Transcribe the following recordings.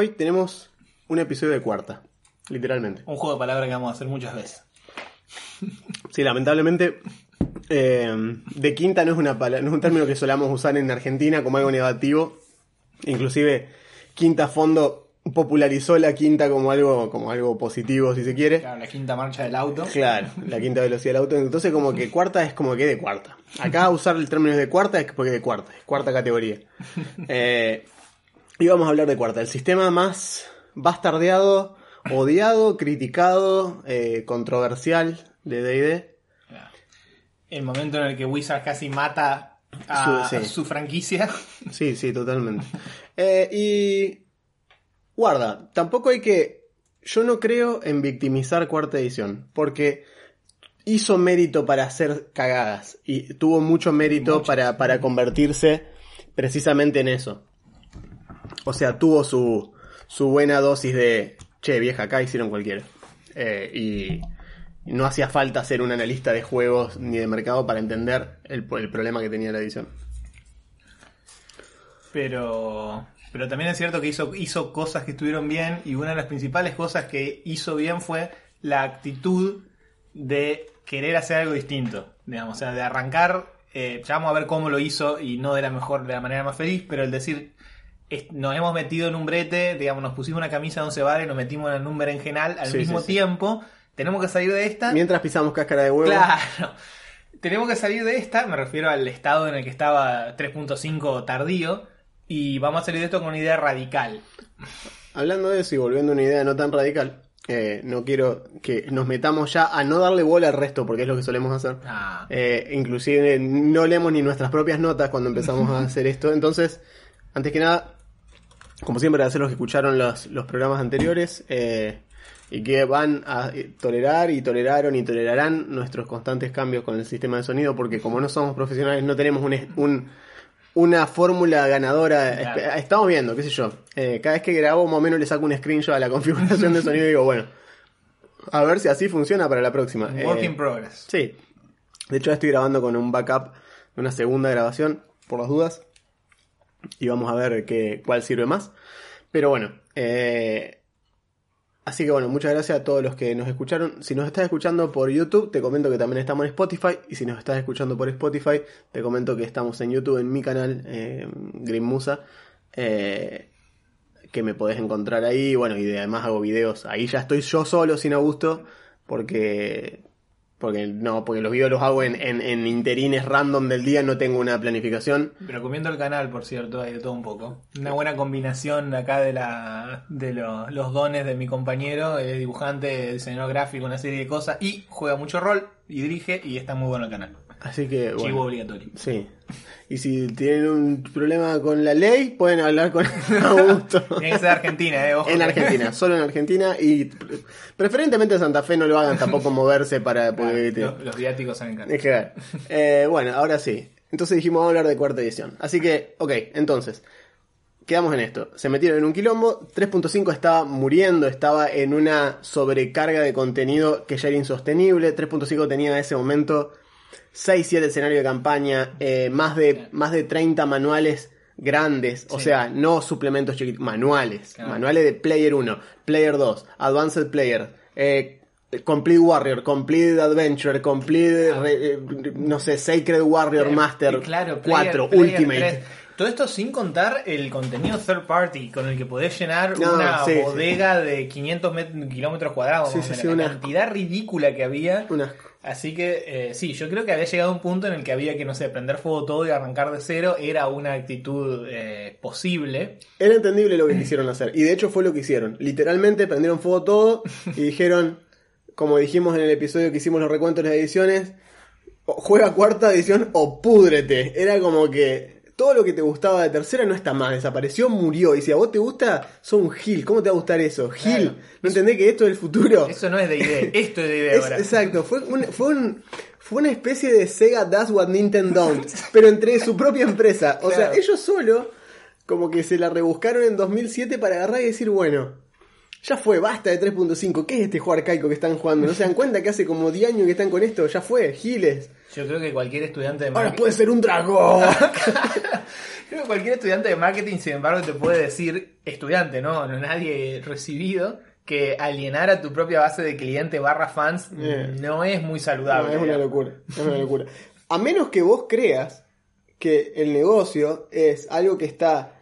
Hoy tenemos un episodio de cuarta, literalmente. Un juego de palabras que vamos a hacer muchas veces. Sí, lamentablemente, eh, de quinta no es, una pala- no es un término que solamos usar en Argentina como algo negativo. Inclusive, quinta fondo popularizó la quinta como algo, como algo positivo, si se quiere. Claro, la quinta marcha del auto. Claro, la quinta velocidad del auto. Entonces, como que cuarta es como que de cuarta. Acá usar el término de cuarta es porque de cuarta, es cuarta categoría. Eh, y vamos a hablar de cuarta, el sistema más bastardeado, odiado, criticado, eh, controversial de DD. El momento en el que Wizard casi mata a Su- sí. su franquicia. Sí, sí, totalmente. Eh, y guarda, tampoco hay que... Yo no creo en victimizar cuarta edición, porque hizo mérito para hacer cagadas y tuvo mucho mérito Mucho. para, para convertirse precisamente en eso. O sea, tuvo su, su buena dosis de, che, vieja, acá hicieron cualquiera. Eh, y no hacía falta ser un analista de juegos ni de mercado para entender el, el problema que tenía la edición. Pero, pero también es cierto que hizo, hizo cosas que estuvieron bien y una de las principales cosas que hizo bien fue la actitud de querer hacer algo distinto. Digamos, o sea, de arrancar, eh, vamos a ver cómo lo hizo y no de la mejor, de la manera más feliz, pero el decir, nos hemos metido en un brete, digamos, nos pusimos una camisa de 11 bares, nos metimos en en general al Sí, mismo sí, sí. tiempo, tenemos que salir de esta. Mientras pisamos cáscara de huevo. Claro. Tenemos que salir de esta, me refiero al estado en el que estaba 3.5 tardío, y vamos a salir de esto con una idea radical. Hablando de eso y volviendo a una idea no tan radical, eh, no quiero que nos metamos ya a no darle bola al resto, porque es lo que solemos hacer. Ah, Eh, inclusive no leemos ni nuestras propias notas cuando empezamos a hacer esto. Entonces, antes que nada, como siempre, a los que escucharon los, los programas anteriores eh, y que van a tolerar y toleraron y tolerarán nuestros constantes cambios con el sistema de sonido, porque como no somos profesionales, no tenemos un, un- una fórmula ganadora. Claro. Espe- Estamos viendo, qué sé yo. eh, cada vez que grabo, más o menos le saco un screenshot a la configuración de sonido y digo, bueno, a ver si así funciona para la próxima. work Eh, in progress. Sí. De hecho, estoy grabando con un backup de una segunda grabación, por las dudas. Y vamos a ver qué, cuál sirve más. Pero bueno, eh, así que bueno, muchas gracias a todos los que nos escucharon. Si nos estás escuchando por YouTube, te comento que también estamos en Spotify. Y si nos estás escuchando por Spotify, te comento que estamos en YouTube, en mi canal, eh, Green Musa. eh, que me podés encontrar ahí. Bueno, y además hago videos. Ahí ya estoy yo solo, sin Augusto. Porque porque no, porque los videos los hago en, en, interines random del día, no tengo una planificación. Pero comiendo el canal, por cierto, hay de todo un poco. Una buena combinación acá de la de lo- los dones de mi compañero, es dibujante, diseñador gráfico, una serie de cosas, y juega mucho rol, y dirige, y está muy bueno el canal. Así que, Chivo obligatorio. Sí. Y si tienen un problema con la ley, pueden hablar con Augusto. Tiene que ser Argentina, eh, ojo. En Argentina, solo en Argentina y pre- preferentemente en Santa Fe no lo hagan tampoco moverse para porque te- Los, los viáticos caros. Es que, eh, bueno, ahora sí. Entonces dijimos, vamos a hablar de cuarta edición. Así que, ok, entonces, quedamos en esto. Se metieron en un quilombo. 3.5 estaba muriendo, estaba en una sobrecarga de contenido que ya era insostenible. 3.5 tenía en ese momento 6-7 escenarios de campaña, eh, más, de, más de 30 manuales grandes, o Sí. sea, no suplementos chiquitos, manuales. Claro. Manuales de Player 1, Player 2, Advanced Player, eh, Complete Warrior, Complete Adventure, Complete, re- eh, no sé, Sacred Warrior Master claro, 4, Player- Player Ultimate. 3. Todo esto sin contar el contenido third party con el que podés llenar No, una sí, sí. bodega de 500 met- kilómetros cuadrados. Sí, más o sí, menos, sí, la un asco. cantidad ridícula que había. Un asco. Así que eh, sí, yo creo que había llegado a un punto en el que había que, no sé, prender fuego todo y arrancar de cero. Era una actitud eh, posible. Era entendible lo que quisieron hacer. Y de hecho fue lo que hicieron. Literalmente prendieron fuego todo y dijeron, como dijimos en el episodio que hicimos los recuentos de las ediciones, juega cuarta edición o púdrete. Era como que todo lo que te gustaba de tercera no está más, desapareció, murió. Y si a vos te gusta, sos un Gil. ¿Cómo te va a gustar eso? Gil, Claro. ¿no entendés que esto es el futuro? Eso no es de idea, esto es de idea Es- ahora. exacto, fue, un- fue, un- fue una especie de Sega Does What Nintendo Don't, pero entre su propia empresa. O sea, ellos solo, como que se la rebuscaron en 2007 para agarrar y decir, bueno, ya fue, basta de 3.5, ¿qué es este juego arcaico que están jugando? ¿No se dan cuenta que hace como 10 años que están con esto? Ya fue, giles. Yo creo que cualquier estudiante de Ahora marketing. puede ser un dragón. Creo que cualquier estudiante de marketing, sin embargo, te puede decir, estudiante, no, no nadie recibido, que alienar a tu propia base de cliente barra fans Eh. no es muy No, saludable. es una locura, es una locura. A menos que vos creas que el negocio es algo que está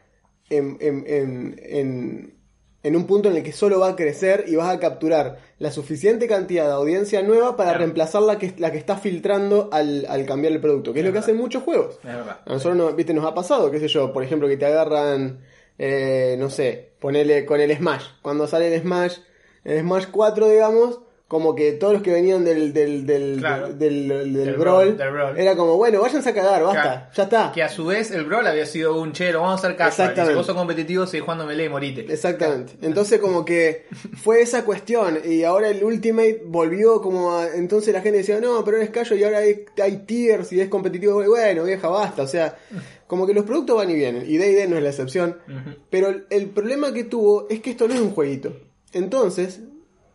en, en- en- en- en un punto en el que solo va a crecer y vas a capturar la suficiente cantidad de audiencia nueva para Claro. reemplazar la que, la que está filtrando al, al cambiar el producto, que es, lo que hacen mumuchos juegos. Es verdad. A nosotros nos, ¿viste? nos ha pasado, qué sé yo, por ejemplo, que te agarran, eh, no sé, ponele con el Smash. Cuando sale el Smash, el Smash 4, digamos, como que todos los que venían del, del, del, Claro. del, del- del Del brawl, era como, bueno, váyanse a cagar, basta, Claro. ya está. Que a su vez el Brawl había sido un chero, vamos a hacer casual. Y si Exactamente. vos sos competitivo, seguís jugando melee y morite. Exactamente. Entonces como que fue esa cuestión y ahora el Ultimate volvió como a... Entonces la gente decía, no, pero es callo y ahora hay, hay tiers y es competitivo. Y bueno, vieja, basta. O sea, como que los productos van y vienen. Y D&D no es la excepción. Pero el, el problema que tuvo es que esto no es un jueguito. Entonces,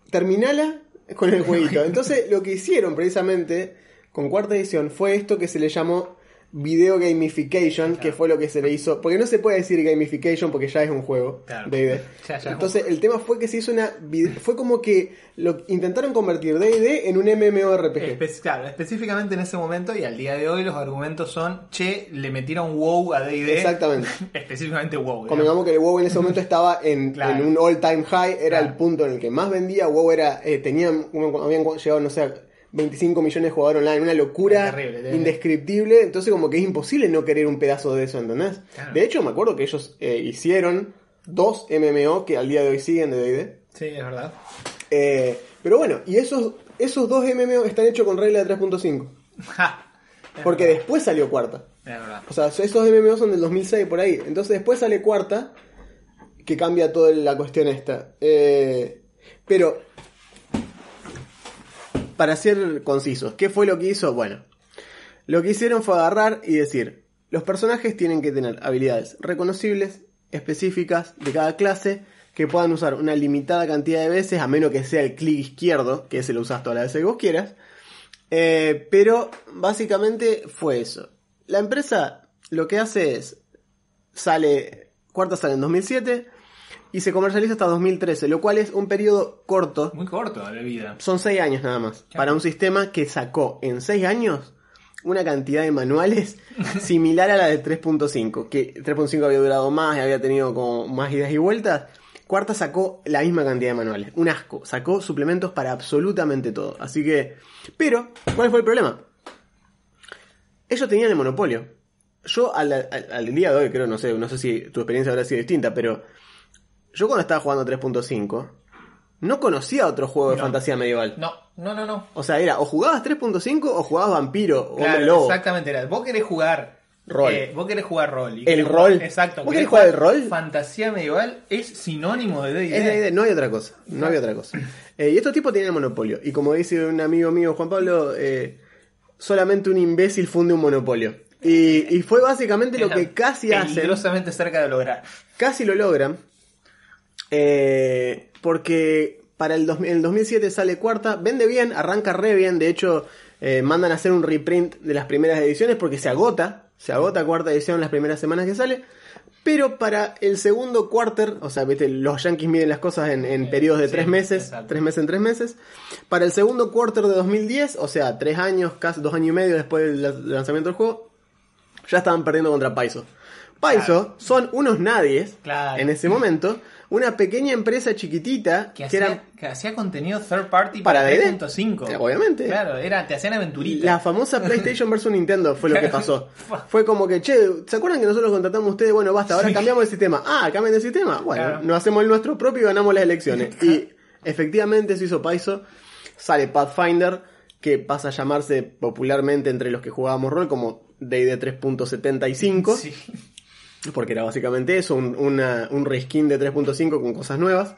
terminala con el jueguito. Entonces lo que hicieron precisamente con cuarta edición fue esto que se le llamó video gamification, que fue lo que se le hizo, porque no se puede decir gamification porque ya es un juego Claro. D&D. Entonces el tema fue que se hizo una fue como que lo intentaron convertir D&D en un MMORPG. Espe- claro, específicamente en ese momento y al día de hoy los argumentos son, che, le metieron WoW a D&D. Exactamente. específicamente WoW. Convengamos que el WoW en ese momento estaba en, Claro. en un all time high, era el punto en el que más vendía, WoW era, eh, tenían, habían llegado, no sé, 25 millones de jugadores online, una locura Es terrible, terrible. indescriptible, entonces como que es imposible no querer un pedazo de eso, ¿entendés? Claro. De hecho, me acuerdo que ellos eh, hicieron dos MMO que al día de hoy siguen de D&D. Sí, es verdad. Eh, pero bueno, y esos, esos dos MMO están hechos con regla de 3.5. Ja, es Porque verdad, después salió cuarta. Es verdad. O sea, esos MMO son del 2006 por ahí. Entonces después sale cuarta, que cambia toda la cuestión esta. Eh, pero, para ser concisos, ¿qué fue lo que hizo? Bueno, lo que hicieron fue agarrar y decir, los personajes tienen que tener habilidades reconocibles, específicas de cada clase, que puedan usar una limitada cantidad de veces, a menos que sea el clic izquierdo, que ese lo usas todas las veces que vos quieras. Eh, pero básicamente fue eso. La empresa lo que hace es, sale, cuarta sale en 2007 y se comercializa hasta 2013, lo cual es un periodo corto. Muy corto de vida. Son 6 años nada más. Para un sistema que sacó en 6 años una cantidad de manuales similar a la de 3.5. Que 3.5 había durado más y había tenido como más ideas y vueltas. Cuarta sacó la misma cantidad de manuales. Un asco. Sacó suplementos para absolutamente todo. Así que... Pero, ¿cuál fue el problema? Ellos tenían el monopolio. Yo al, al- al día de hoy creo, no sé, no sé si tu experiencia habrá sido distinta, pero yo cuando estaba jugando 3.5 no conocía otro juego de No. fantasía medieval. No, no, no, no. O sea, era o jugabas 3.5 o jugabas vampiro o hombre Claro, lobo. exactamente. Era. Vos querés jugar Rol. eh, vos querés jugar rol. y El rol. jugar- exacto. ¿Vos querés querés jugar el rol? Fantasía medieval es sinónimo de D&D. No hay otra cosa, no había otra cosa. Eh, y estos tipos tienen el monopolio. Y como dice un amigo mío, Juan Pablo, eh, solamente un imbécil funde un monopolio. Y, y fue básicamente lo que casi hacen. Cerca de lograr. casi lo logran. Eh, porque para el, dos- el 2007 sale cuarta, vende bien, arranca re bien. De hecho, eh, mandan a hacer un reprint de las primeras ediciones porque se agota. Se agota cuarta edición las primeras semanas que sale. Pero para el segundo quarter, o sea, ¿viste? los yankees miden las cosas en, en periodos de sí, tres meses, exacto. tres meses en tres meses. Para el segundo quarter de 2010, o sea, tres años, casi dos años y medio después del la- lanzamiento del juego, ya estaban perdiendo contra. Paizo Claro. son unos nadies Claro. en ese momento, una pequeña empresa chiquitita Que que, hacía, que hacía contenido third party Para para, D&D. 3.5. Eh, obviamente. Claro, era, te hacían aventuritas. la famosa PlayStation versus Nintendo fue lo que pasó. Fue como que, che, ¿se acuerdan que nosotros contratamos a ustedes? Bueno, basta, ahora Sí. cambiamos el sistema. Ah, cambian de sistema. Bueno, Claro. nos hacemos el nuestro propio y ganamos las elecciones. Y efectivamente se hizo Paizo, sale Pathfinder que pasa a llamarse popularmente entre los que jugábamos rol como D&D 3.75, Sí. Porque era básicamente eso, un, una- un reskin de 3.5 con cosas nuevas,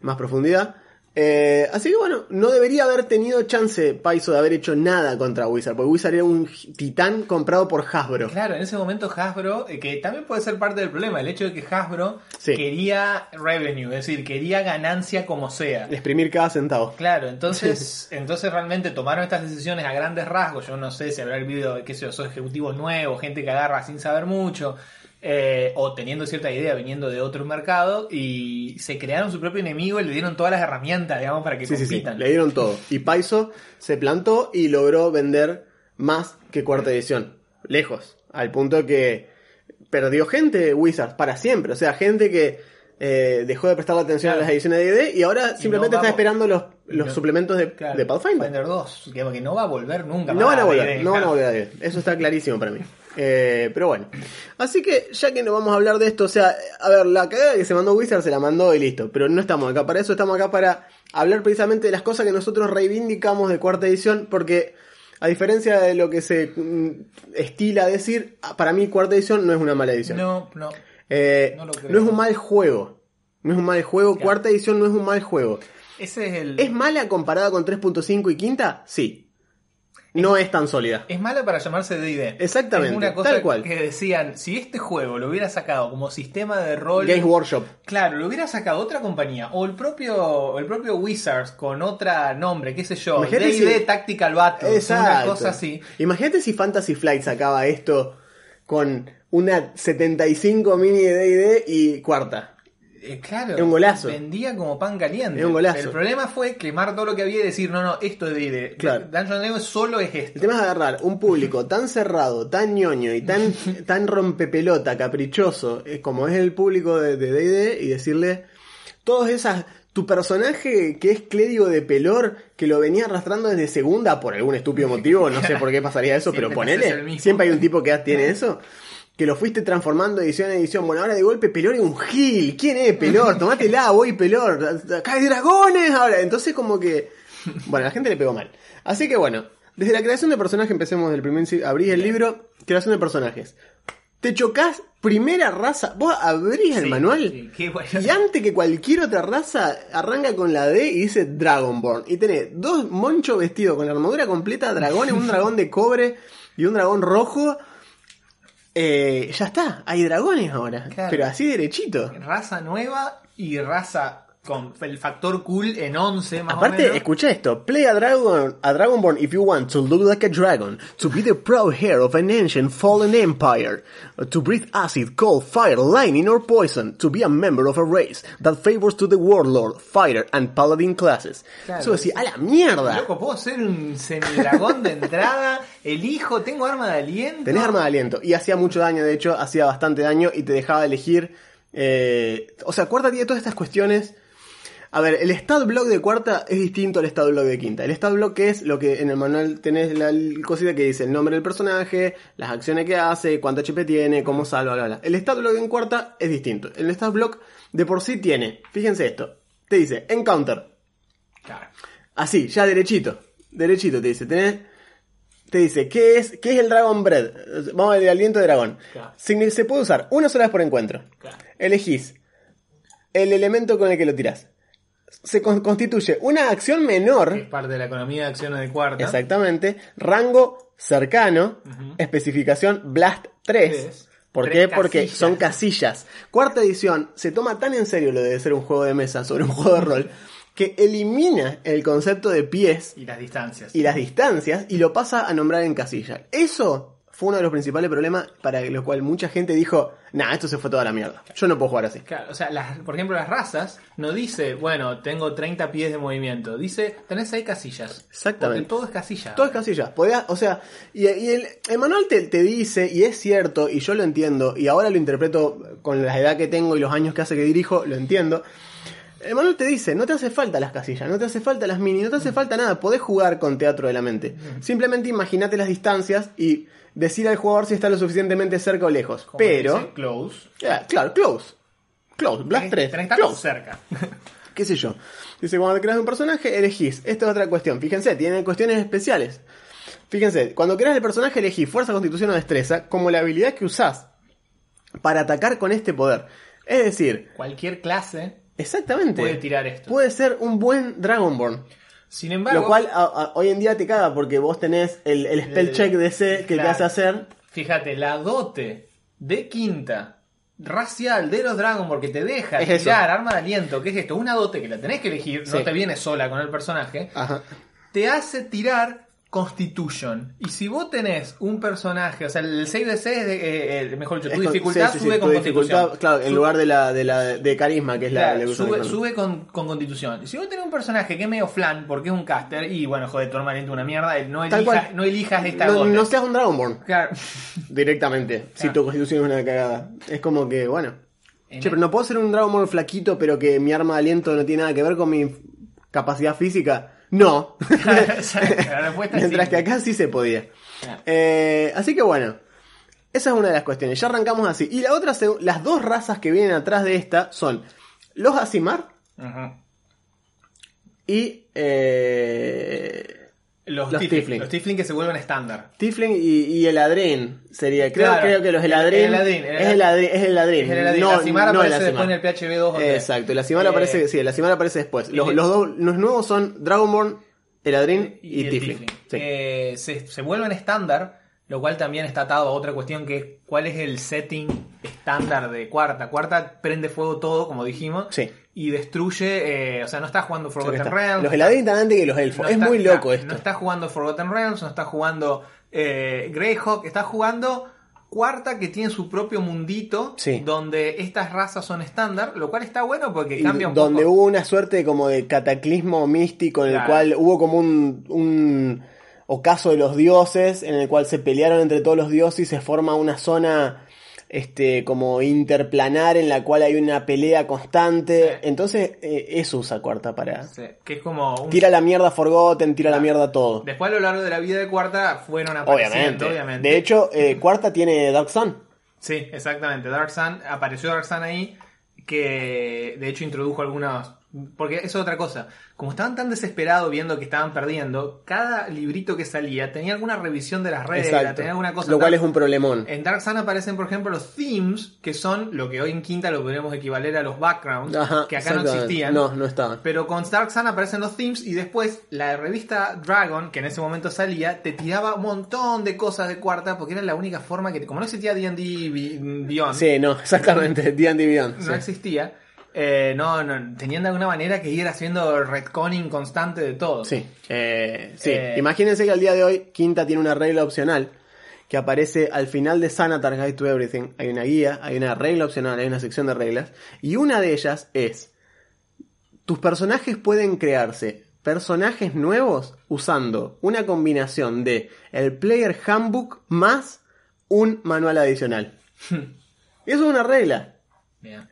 más profundidad. Eh, así que bueno, no debería haber tenido chance Paizo de haber hecho nada contra Wizard, porque Wizard era un titán comprado por Hasbro. Claro, en ese momento Hasbro, eh, que también puede ser parte del problema, el hecho de que Hasbro Sí. quería revenue, es decir, quería ganancia como sea. Exprimir cada centavo. Claro, entonces, entonces realmente tomaron estas decisiones a grandes rasgos. Yo no sé si habrá habido, qué sé yo, son ejecutivos nuevos, gente que agarra sin saber mucho, eh, o teniendo cierta idea viniendo de otro mercado, y se crearon su propio enemigo y le dieron todas las herramientas, digamos, para que Sí, sí, sí, compitan. le dieron todo. Y Paizo se plantó y logró vender más que cuarta edición. Lejos. Al punto que perdió gente Wizards para siempre. O sea, gente que eh, dejó de prestarle atención Claro. a las ediciones de D&D y ahora simplemente no está esperando los, los suplementos de, Claro, de Pathfinder. 2, que, que no va a volver nunca No van a volver, no van a volver a. Eso está clarísimo para mí. Eh, pero bueno. Así que ya que no vamos a hablar de esto, o sea, a ver, la cagada que se mandó Wizard se la mandó y listo. Pero no estamos acá para eso, estamos acá para hablar precisamente de las cosas que nosotros reivindicamos de cuarta edición, porque a diferencia de lo que se mm, estila decir, para mí cuarta edición no es una mala edición. No, no. Eh, no lo creo. no es un mal juego. No es un mal juego. Claro. Cuarta edición no es un mal juego. Ese es el. ¿Es mala comparada con 3.5 y quinta? Sí. No es tan sólida. Es mala para llamarse D&D. Exactamente, Es una cosa tal cual. que decían, si este juego lo hubiera sacado como sistema de rol... Games Workshop. Claro, lo hubiera sacado otra compañía o el propio el propio Wizards con otra nombre, qué sé yo, D&D si- Tactical Battles, una Exacto. cosa así. Imagínate si Fantasy Flight sacaba esto con una 75 mini de D&D y cuarta. Eh, claro, un golazo. vendía como pan caliente. Un golazo. El problema fue quemar todo lo que había y decir, no, no, esto es D&D. Claro. Dungeons Dragons solo es El esto. tema es agarrar un público tan cerrado, tan ñoño y tan, tan rompepelota, caprichoso, eh, como es el público de de D&D y decirle todas esas... Tu personaje que es clérigo de pelor, que lo venía arrastrando desde segunda por algún estúpido motivo, no sé por qué pasaría eso, pero el ponele, siempre hay un tipo que tiene eso, que lo fuiste transformando edición a edición. Bueno, ahora de golpe Pelor es un gil, ¿quién es Pelor? Tomátela, voy Pelor, acá hay dragones ahora. Entonces como que, bueno, la gente le pegó mal. Así que bueno, desde la creación de personajes, empecemos del primer, abrís el libro, creación de personajes. Te chocás, primera raza, vos abrís el Sí, manual sí, qué bueno. y antes que cualquier otra raza arranca con la D y dice Dragonborn. Y tenés dos monchos vestidos con la armadura completa, dragones, un dragón de cobre y un dragón rojo. Eh, ya está, hay dragones ahora, Claro. pero así derechito. Raza nueva y raza con el factor cool en 11 más o Aparte, menos. escucha esto: Play a dragon, a Dragonborn if you want to look like a dragon, to be the proud heir of an ancient fallen empire, to breathe acid, cold, fire, lightning, or poison, to be a member of a race that favors to the warlord, fighter, and paladin classes. Claro. Eso decía, a la mierda. Loco, puedo ser un semidragón de entrada, elijo, tengo arma de aliento. Tenés arma de aliento. Y hacía mucho daño, de hecho, hacía bastante daño y te dejaba elegir. eh, o sea, cuarta tiene todas estas cuestiones. A ver, el stat block de cuarta es distinto al stat block de quinta. El stat block es lo que en el manual tenés la cosita que dice el nombre del personaje, las acciones que hace, cuánto HP tiene, cómo salva, bla, bla. El stat block en cuarta es distinto. El stat block de por sí tiene, fíjense esto, te dice encounter, Claro. Así, ya derechito. Derechito te dice. Tenés, te dice, ¿qué es, ¿qué es el Dragon Bread? Vamos al aliento de dragón. Claro. Se puede usar una sola vez por encuentro. Claro. Elegís el elemento con el que lo tirás. Se con- constituye una acción menor. Es parte de la economía de acciones de cuarta. Exactamente. Rango cercano. Especificación Blast 3. Tres. ¿Por Tres qué? Porque casillas. son casillas. Cuarta edición se toma tan en serio lo de ser un juego de mesa sobre un juego de rol que elimina el concepto de pies Y las distancias. y las distancias y lo pasa a nombrar en casilla. Eso fue uno de los principales problemas para lo cual mucha gente dijo, nah, esto se fue toda la mierda. Yo no puedo jugar así. Claro, o sea, las, por ejemplo, las razas no dice, bueno, tengo 30 pies de movimiento. Dice, tenés 6 casillas. Exactamente. Porque todo es casilla. Todo es casilla. Podía- o sea, y, y el, el manual te, te dice, y es cierto, y yo lo entiendo, y ahora lo interpreto con la edad que tengo y los años que hace que dirijo, lo entiendo. El manual te dice, no te hace falta las casillas, no te hace falta las mini, no te hace falta nada, podés jugar con teatro de la mente. Simplemente imagínate las distancias y decir al jugador si está lo suficientemente cerca o lejos. Como Pero, dice, close. claro, close. Close, Blast Tenés- 3. tenés que estar close cerca. qué sé yo. Dice, cuando creas un personaje, elegís. Esta es otra cuestión. Fíjense, tiene cuestiones especiales. Fíjense, cuando creas el personaje, elegís fuerza, constitución o destreza como la habilidad que usás para atacar con este poder. Es decir, Cualquier clase exactamente. puede tirar esto. Puede ser un buen Dragonborn. Sin embargo, Lo cual a- a- hoy en día te caga porque vos tenés el, el spell El- check DC que te hace hacer. fíjate, la dote de quinta racial de los Dragon Ball que te deja Es eso. tirar arma de aliento, que es esto, una dote que la tenés que elegir, Sí. no te viene sola con el personaje, Ajá. te hace tirar Constitution. Y si vos tenés un personaje, o sea, el 6 DC es, de, eh, eh, mejor dicho, tu Es dificultad sí, sí, sí, sube tu con Constitución. Claro, en lugar de la, de la de carisma, que es la, Claro, la usan sube, sube con, con constitución. Y si vos tenés un personaje que es medio flan porque es un caster, y bueno, joder, tu armamento una mierda, no, Tal elija- cual. no elijas esta no, no seas un Dragonborn Claro. directamente, si Claro. tu constitución es una cagada. Es como que, bueno. En Che, pero no puedo ser un Dragonborn flaquito, pero que mi arma de aliento no tiene nada que ver con mi capacidad física. No. La Mientras sí. que acá sí se podía. Eh, así que bueno, esa es una de las cuestiones. Ya arrancamos así. Y la otra, las dos razas que vienen atrás de esta son los Asimar y eh, Los, Los Tiflin. Tiflin. Los Tiflin que se vuelven estándar. Tiflin y, y el Adren sería. Creo, Claro. creo que los El- Eladrin. el es el Adren. Es el Adren. Es el. No, la Simara no aparece después en el PHB 2 o 3. Exacto, el Asimar Eh, aparece, sí, Asimar aparece después. Los, dos, los nuevos son Dragonborn, y, el Tiflin. Tiflin. Sí. Eh, se, se vuelven estándar, lo cual también está atado a otra cuestión que es cuál es el setting estándar de cuarta. Cuarta prende fuego todo, como dijimos, Sí. Y destruye, eh, o sea, no está jugando Forgotten está. Realms. Los están antes que los elfos. no es está- muy loco esto. No está jugando Forgotten Realms, no está jugando eh, Greyhawk, está jugando cuarta que tiene su propio mundito Sí. donde estas razas son estándar, lo cual está bueno porque cambia un donde poco. hubo una suerte como de cataclismo místico en el cual hubo como un, un ocaso de los dioses en el cual se pelearon entre todos los dioses y se forma una zona este como interplanar en la cual hay una pelea constante Sí. entonces eh, eso usa cuarta para Sí, que es como un tira la mierda Forgotten tira la mierda a todo Después a lo largo de la vida de Cuarta fueron apareciendo, obviamente. obviamente. de hecho eh, cuarta tiene Dark Sun Sí, exactamente. Dark Sun, apareció Dark Sun ahí, que de hecho introdujo algunos... Porque eso es otra cosa. Como estaban tan desesperados viendo que estaban perdiendo, cada librito que salía tenía alguna revisión de las reglas, tenía alguna cosa. lo cual es un problemón En Dark Sun aparecen, por ejemplo, los themes, que son lo que hoy en Quinta lo podríamos equivaler a los backgrounds, Ajá, que acá no existían. no no estaban Pero con Dark Sun aparecen los themes y después la revista Dragon, que en ese momento salía, te tiraba un montón de cosas de cuarta porque era la única forma que, como no existía D&D Be- Beyond, sí no exactamente D&D Beyond no sí. existía, eh, no, no, tenían de alguna manera que ir haciendo retconning constante de todo. Sí, eh, sí. Eh, Imagínense que al día de hoy Quinta tiene una regla opcional que aparece al final de Sanatar Guide to Everything. Hay una guía, hay una regla opcional, hay una sección de reglas. Y una de ellas es, tus personajes pueden crearse personajes nuevos usando una combinación de el Player Handbook más un manual adicional. Y eso es una regla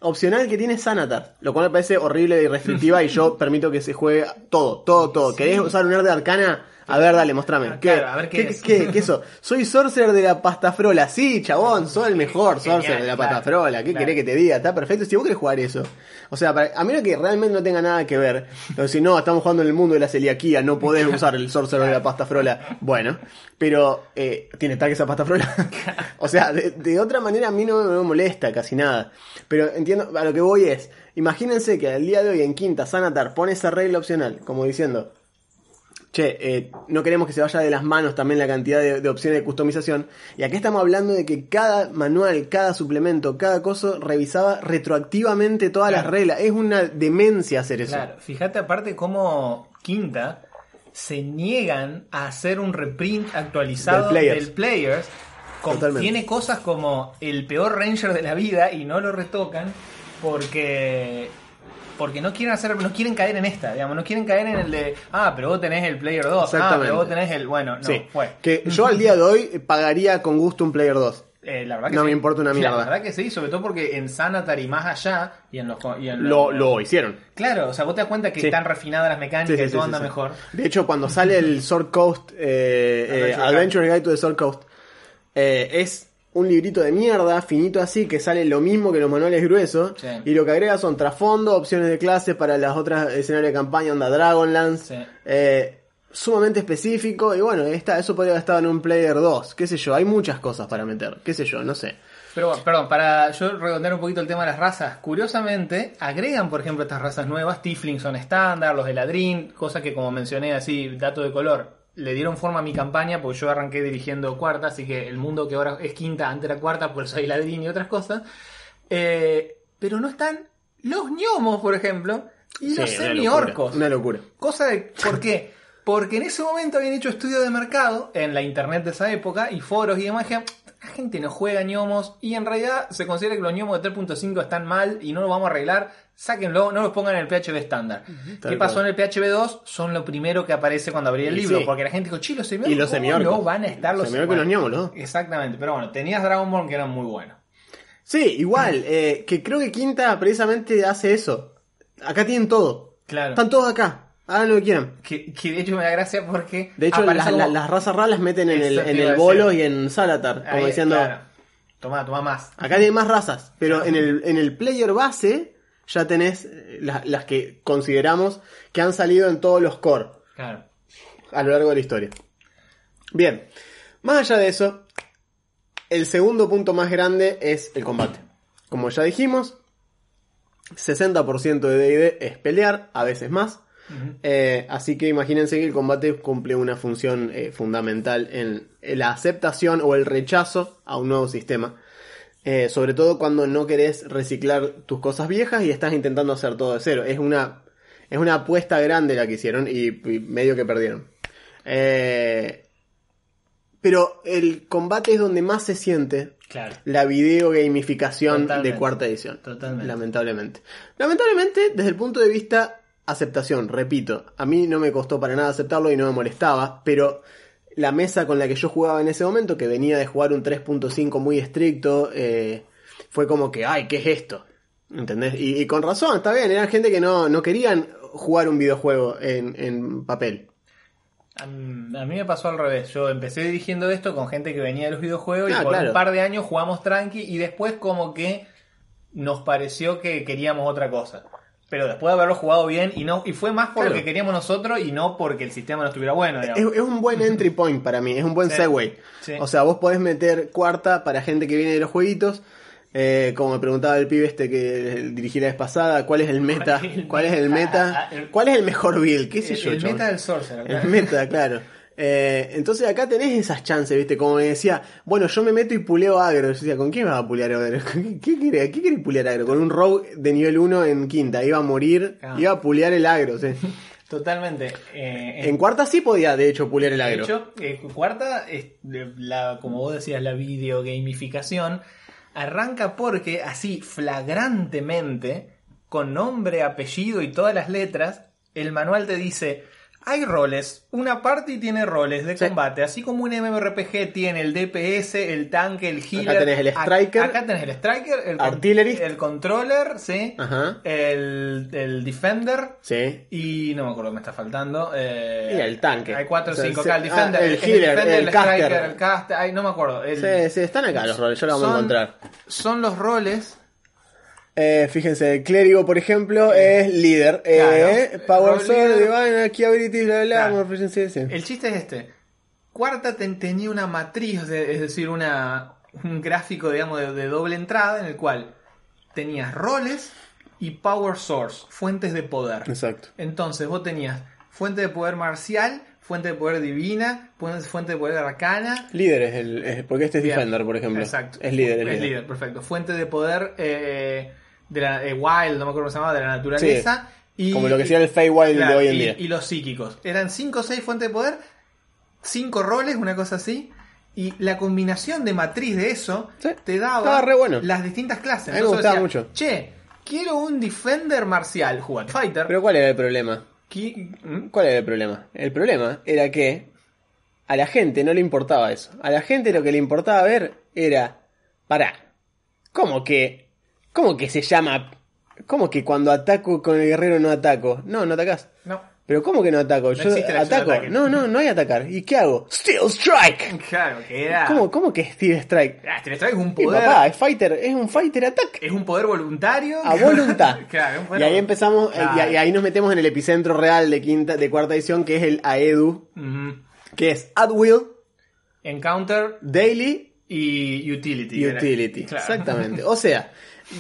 Opcional que tiene Sanatar, lo cual me parece horrible y restrictiva y yo permito que se juegue todo, todo, todo. ¿Querés usar un de Arcana? A ver, dale, mostrame. Ah, ¿Qué, claro, a ver qué qué, es. qué- qué eso? Soy sorcerer de la pastafrola. Sí, chabón, soy el mejor Genial, sorcerer de la claro, pastafrola. ¿Qué claro. querés que te diga? Está perfecto. Si vos querés jugar eso. O sea, para, a menos que realmente no tenga nada que ver. Pero si no, estamos jugando en el mundo de la celiaquía, no podés usar el sorcerer de la pastafrola. Bueno, pero eh, tiene tag esa pastafrola. o sea, de, de otra manera a mí no me molesta casi nada. Pero entiendo, a lo que voy es, imagínense que al día de hoy en Quinta Sanatar pone esa regla opcional, como diciendo, che, eh, no queremos que se vaya de las manos también la cantidad de, de opciones de customización. Y aquí estamos hablando de que cada manual, cada suplemento, cada cosa revisaba retroactivamente todas Claro. las reglas. Es una demencia hacer eso. Claro, fíjate aparte cómo Quinta se niegan a hacer un reprint actualizado Del Players. del Players. con- Totalmente. tiene cosas como el peor Ranger de la vida y no lo retocan porque porque no quieren hacer no quieren caer en esta, digamos, no quieren caer en el de, ah, pero vos tenés el Player 2, ah, pero vos tenés el, bueno, no, sí, fue. que yo al día de hoy pagaría con gusto un Player 2. Eh, la verdad que No sí. me importa una mierda. La verdad que sí, sobre todo porque en Sanatar y más allá y en los y en Lo, los- lo hicieron. Claro, o sea, vos te das cuenta que Sí. están refinadas las mecánicas y todo anda mejor. De hecho, cuando sale el Sword Coast, eh, eh, Adventure Adventure Guide to the Sword Coast, eh, es un librito de mierda, finito así, que sale lo mismo que los manuales gruesos. Sí. Y lo que agrega son trasfondo, opciones de clase para las otras escenarios de campaña, onda Dragonlance. Sí. Eh, sumamente específico. Y bueno, esta, eso podría haber estado en un Player 2. Qué sé yo, hay muchas cosas para meter. Qué sé yo, no sé. Pero bueno, perdón, para yo redondear un poquito el tema de las razas, curiosamente agregan, por ejemplo, estas razas nuevas, Tiefling son estándar, los de Ladrín, cosa que como mencioné así, dato de color, le dieron forma a mi campaña porque yo arranqué dirigiendo cuarta, así que el mundo que ahora es quinta, antes era cuarta, por eso hay Ladrín y otras cosas. Eh, pero no están los gnomos, por ejemplo, y los Sí, semi-orcos. Una locura. Cosa de. ¿Por qué? Porque en ese momento habían hecho estudio de mercado en la internet de esa época y foros y demás. La gente no juega ñomos y en realidad se considera que los ñomos de 3.5 están mal y no los vamos a arreglar. Sáquenlo, no los pongan en el PHB estándar. ¿Qué pasó cual. en el PHB 2? Son lo primero que aparece cuando abrí el Y libro. sí. Porque la gente dijo, chilos, Y los ¿cómo semiorcos. no van a estar los Semiorcos y los ñomos, ¿no? Exactamente, pero bueno, tenías Dragonborn que eran muy buenos. Sí, igual, eh, que creo que Quinta precisamente hace eso. Acá tienen todo. Claro. Están todos acá. Hagan lo que quieran. Que, que de hecho me da gracia porque. De hecho, las, como- las- las razas raras las meten en el, Eso en el bolo y en Salatar. Como diciendo, claro. Toma, toma más. acá hay más razas. Pero en el, en el player base ya tenés eh, la- las que consideramos que han salido en todos los core Claro. a lo largo de la historia. Bien, más allá de eso, el segundo punto más grande es el combate. Como ya dijimos, 60% de D&D es pelear, a veces más. Eh, así que imagínense que el combate cumple una función eh, fundamental en, la aceptación o el rechazo a un nuevo sistema. Eh, sobre todo cuando no querés reciclar tus cosas viejas y estás intentando hacer todo de cero. Es una, es una apuesta grande la que hicieron y, y medio que perdieron. Eh, pero el combate es donde más se siente Claro. la videogamificación de cuarta edición. Totalmente. Lamentablemente. Lamentablemente, desde el punto de vista aceptación, repito, a mí no me costó para nada aceptarlo y no me molestaba, pero la mesa con la que yo jugaba en ese momento, que venía de jugar un 3.5 muy estricto, eh, fue como que, ay, ¿qué es esto? ¿Entendés? Y, y con razón, está bien, eran gente que no, no querían jugar un videojuego en, en papel. A mí me pasó al revés. Yo empecé dirigiendo esto con gente que venía de los videojuegos Ah, y por claro. un par de años jugamos tranqui y después como que nos pareció que queríamos otra cosa. Pero después de haberlo jugado bien y no y fue más por Claro. lo que queríamos nosotros y no porque el sistema no estuviera bueno. Es, un buen entry point para mí, es un buen Sí. segue. Sí. O sea, vos podés meter cuarta para gente que viene de los jueguitos. eh, como me preguntaba el pibe este que dirigí la vez pasada, ¿cuál es el meta? ¿Cuál es el ¿Cuál es el meta? El- ¿Cuál es el mejor build? ¿Qué sé el, yo? el meta del Sorcerer. El meta, claro. Eh, entonces acá tenés esas chances, ¿viste? Como me decía, bueno, yo me meto y puleo agro. Yo decía, ¿con quién vas a pulear agro? ¿Qué, qué quiere, ¿Qué quiere pulear agro? Con un rogue de nivel 1 en quinta. Iba a morir, Ah. iba a pulear el agro. sí. Totalmente. Eh, En cuarta sí podía, de hecho, pulear el De agro. hecho, eh, cuarta, es de la, como vos decías, la videogamificación arranca porque así flagrantemente, con nombre, apellido y todas las letras, el manual te dice, hay roles, una party tiene roles de Sí. combate, así como un MMORPG tiene el DPS, el tanque, el healer. tenés el striker, Acá tenés el striker, el, artillerist. el controller, sí, Ajá. el, el defender, Sí. y no me acuerdo, me está faltando. eh, Y el tanque. Hay 4 o O sea, 5 sí, acá. El defender, ah, el el, healer, defender, el caster. striker, el caster. Ay, no me acuerdo. Sí, sí, están acá los roles, ya los vamos a encontrar. Son los roles. Eh, fíjense, el clérigo, por ejemplo, es líder. Eh. Power Sword. Divine, Key Ability, bla, bla, Claro. proficiency, sí. El chiste es este. Cuarta ten- tenía una matriz, de- es decir, una, un gráfico, digamos, de, de doble entrada en el cual tenías roles y power source, fuentes de poder. Exacto. Entonces vos tenías fuente de poder marcial, fuente de poder divina, fu- fuente de poder arcana, Líder es el. es- porque este es Bien. Defender, por ejemplo. Exacto. Es líder, es, Es líder. líder, perfecto. Fuente de poder eh, de la eh, Wild, no me acuerdo cómo se llamaba, de la naturaleza. y, Como lo que sería el Feywild claro, de hoy en y- día. Y los psíquicos. Eran 5 o 6 fuentes de poder, 5 roles, una cosa así. Y la combinación de matriz de eso Sí, te daba re bueno. las distintas clases. A mí me Entonces gustaba decía, mucho. Che, quiero un Defender marcial, jugar Fighter. Pero ¿cuál era el problema? Qui- ¿Mm? ¿Cuál era el problema? El problema era que a la gente no le importaba eso. A la gente lo que le importaba ver era. Pará. ¿Cómo que.? ¿Cómo que se llama.? ¿Cómo que cuando ataco con el guerrero no ataco? No, no atacás. No. Pero ¿cómo que no ataco? Yo la acción ataco. No, no, no hay atacar. ¿Y qué hago? Steel Strike. Claro, que era. ¿Cómo, cómo que Steel Strike? Ah, te le traes un poder. papá, es fighter, es un fighter attack. Es un poder voluntario. A voluntad. claro, un poder Y ahí empezamos, eh, y- ahí nos metemos en el epicentro real de quinta, de cuarta edición, que es el AEDU, que es At Will, Encounter Daily y Utility. Utility. Claro. Exactamente. O sea,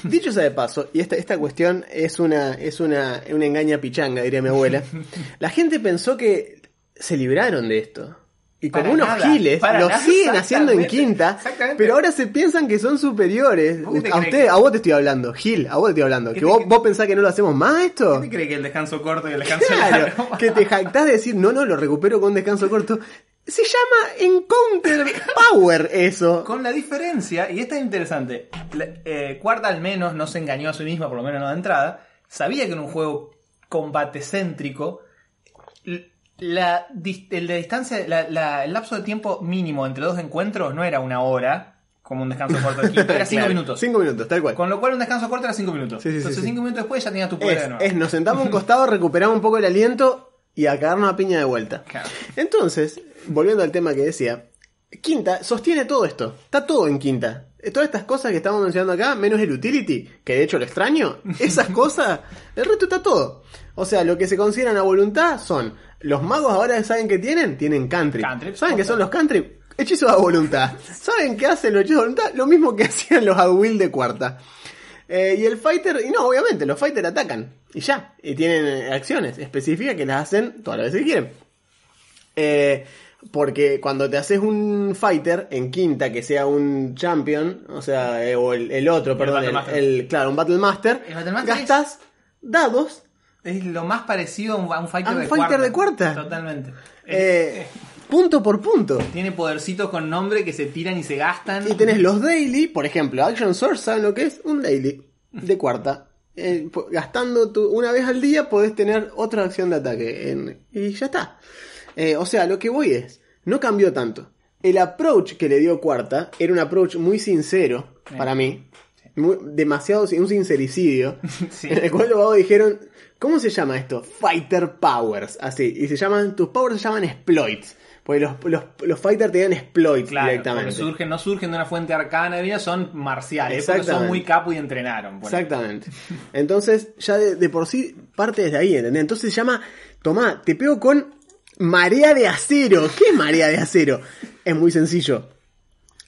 dicho sea de paso, y esta, esta cuestión es una, es una, una engaña pichanga, diría mi abuela. La gente pensó que se libraron de esto. Y como unos nada, giles, lo nada, siguen haciendo en quinta, pero ahora se piensan que son superiores. ¿Vos qué te A usted, que- a vos te estoy hablando, Gil, a vos te estoy hablando. ¿Qué ¿Que vos, vos pensás que no lo hacemos más esto? ¿Qué te cree que el descanso corto y el descanso Claro, largo? que te jactás de decir, no, no, lo recupero con descanso corto. Se llama Encounter Power eso. Con la diferencia, y esta es interesante, eh, Cuarta al menos no se engañó a sí misma, por lo menos no de entrada, sabía que en un juego combate céntrico, l- la, de distancia, la- la- el lapso de tiempo mínimo entre dos encuentros no era una hora, como un descanso corto de era cinco Claro, minutos. Cinco minutos, tal cual. Con lo cual un descanso corto era cinco minutos. Sí, sí, sí, Entonces sí. cinco minutos después ya tenías tu poder de Es, nuevo. es, nos sentamos a un costado, recuperamos un poco el aliento y a cagarnos a piña de vuelta. Claro. Entonces, volviendo al tema que decía, Quinta sostiene todo esto. Está todo en Quinta. Todas estas cosas que estamos mencionando acá, menos el utility, que de hecho lo extraño, esas cosas, el resto está todo. O sea, lo que se consideran a voluntad son, los magos ahora saben que tienen, tienen cantrip. Cantrips, ¿Saben que son los cantrip? Hechizos a voluntad. ¿Saben qué hacen los hechizos a voluntad? Lo mismo que hacían los a will de cuarta. Eh, y el fighter, y no, obviamente, los fighter atacan. Y ya. Y tienen eh, acciones específicas que las hacen todas las veces que quieren. Eh, porque cuando te haces un fighter en quinta que sea un champion, o sea, eh, o el, el otro, perdón, el, el- claro, un Battle Master, El Battle Master gastas dados. Es lo más parecido a un, a un fighter, A un de, fighter cuarta. de cuarta. Totalmente. eh, punto por punto. Tiene podercitos con nombre que se tiran y se gastan. Y tenés los daily, por ejemplo, Action Source, ¿saben lo que es? Un daily de cuarta. Eh, gastando tu, una vez al día podés tener otra acción de ataque. en- y ya está. Eh, o sea, lo que voy es, no cambió tanto. El approach que le dio cuarta era un approach muy sincero para mí. Muy- demasiado, sin- un sincericidio. Sí. En el cual los dijeron, ¿cómo se llama esto? Fighter Powers. Así. Y se llaman, tus powers se llaman exploits. Porque los, los, los fighters te dan exploits Claro, directamente. porque surgen, no surgen de una fuente arcana de vida, son marciales. Porque son muy capo y entrenaron. por. Exactamente. Entonces, ya de, de por sí parte desde ahí, ¿entendés? Entonces se llama, tomá, te pego con marea de acero. ¿Qué es marea de acero? Es muy sencillo.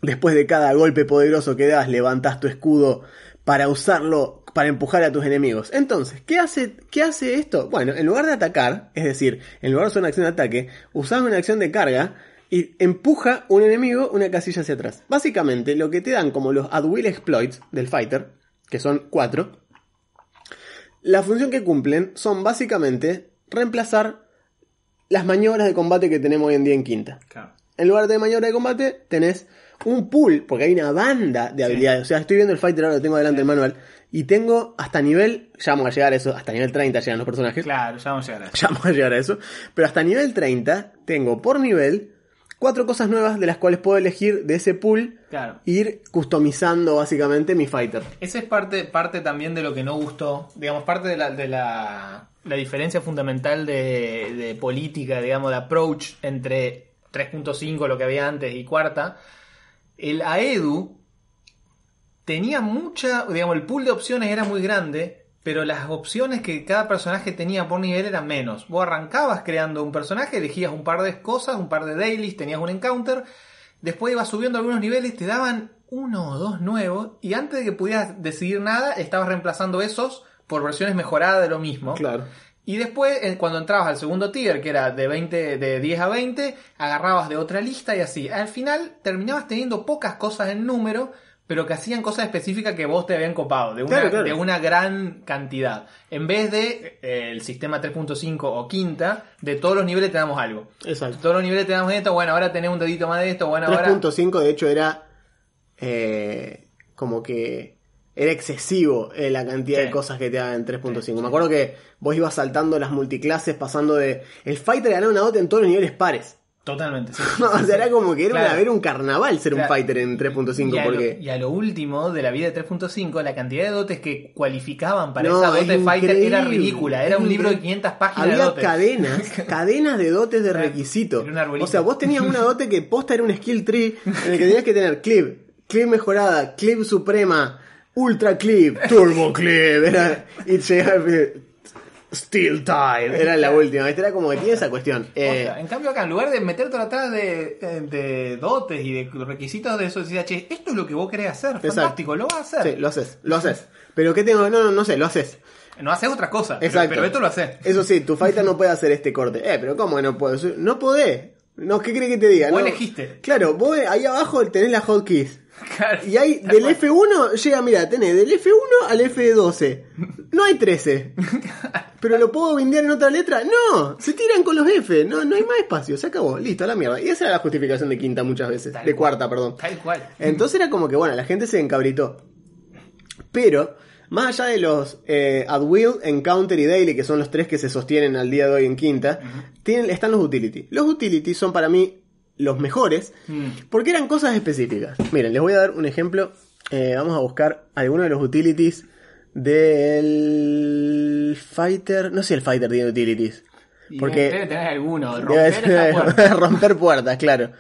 Después de cada golpe poderoso que das, levantas tu escudo para usarlo para empujar a tus enemigos. Entonces, ¿qué hace, ¿qué hace esto? Bueno, en lugar de atacar, es decir, en lugar de usar una acción de ataque, usas una acción de carga y empuja un enemigo una casilla hacia atrás. Básicamente, lo que te dan como los at will exploits del fighter, que son cuatro, la función que cumplen son básicamente reemplazar las maniobras de combate que tenemos hoy en día en quinta. Claro. En lugar de maniobra de combate, tenés un pool, porque hay una banda de habilidades. O sea, estoy viendo el fighter ahora, lo tengo delante el manual, y tengo hasta nivel, ya vamos a llegar a eso, hasta nivel 30 llegan los personajes. Claro, ya vamos a llegar a eso. Ya vamos a llegar a eso. Pero hasta nivel 30 tengo por nivel cuatro cosas nuevas de las cuales puedo elegir de ese pool Claro. ir customizando básicamente mi fighter. Esa es parte, parte también de lo que no gustó, digamos, parte de la, de la, la diferencia fundamental de, de política, digamos, de approach entre 3.5, lo que había antes, y cuarta. El AEDU tenía mucha, digamos, el pool de opciones era muy grande, pero las opciones que cada personaje tenía por nivel eran menos. Vos arrancabas creando un personaje, elegías un par de cosas, un par de dailies, tenías un encounter, después ibas subiendo algunos niveles, te daban uno o dos nuevos, y antes de que pudieras decidir nada, estabas reemplazando esos por versiones mejoradas de lo mismo. Claro. Y después, eh, cuando entrabas al segundo tier, que era de 20, de 10 a 20, agarrabas de otra lista y así. Al final terminabas teniendo pocas cosas en número, pero que hacían cosas específicas que vos te habían copado, de una, Claro, claro. de una gran cantidad. En vez de eh, el sistema 3.5 o quinta, de todos los niveles te damos algo. Exacto. Todos los niveles te damos esto, bueno, ahora tenés un dedito más de esto, bueno, ahora... 3.5 de hecho era eh, como que era excesivo eh, la cantidad Sí. de cosas que te daban en 3.5. Me acuerdo que vos ibas saltando las multiclases pasando de... El fighter ganaba una dota en todos los niveles pares. Totalmente. sí, sí, o sí, sea, era como que era, Claro. era un carnaval ser un fighter en 3.5 Y a, lo, porque... y a lo último de la vida de 3.5, la cantidad de dotes que cualificaban para No, esa dote es fighter era ridícula. Era un libro de increíble. 500 páginas de Había dotes. cadenas, cadenas de dotes de requisito. O sea, vos tenías una dote que posta era un skill tree en el que tenías que tener clip, clip mejorada, clip suprema, ultra clip, turbo clip, era, y llegaba, steel type, era la última, ¿viste? era como que tiene esa cuestión. Eh. En cambio acá, en lugar de meterte atrás de, de dotes y de requisitos de eso, decías, che, esto es lo que vos querés hacer, Exacto. fantástico, lo vas a hacer. sí, lo haces, lo haces. Pero ¿qué tengo? No, no, no sé, lo haces. No haces otra cosa, pero- Exacto. pero, esto lo haces. Eso sí, tu fighter no puede hacer este corte. Eh, pero ¿cómo que no puedo? No podés. No, ¿qué crees que te diga? Vos No. elegiste. Claro, vos ahí abajo tenés la hotkeys. Claro. Y Tal del cual. F1 llega, mira, tenés del F1 al F12. No hay 13. Pero lo puedo bindear en otra letra. No, se tiran con los F. No, no hay más espacio. Se acabó. Listo, a la mierda. Y esa era la justificación de quinta muchas veces. Tal de cual. cuarta, perdón. Tal cual. Entonces era como que, bueno, la gente se encabritó. Pero, más allá de los eh, At Will, Encounter y Daily, que son los tres que se sostienen al día de hoy en quinta, tienen, están los Utility. Los Utility son para mí los mejores Mm. porque eran cosas específicas. Miren, les voy a dar un ejemplo. Eh, vamos a buscar algunos de los Utilities del Fighter. No sé si el Fighter tiene Utilities. Y Porque debe tener alguno. Romper ser- puerta. romper puertas, claro.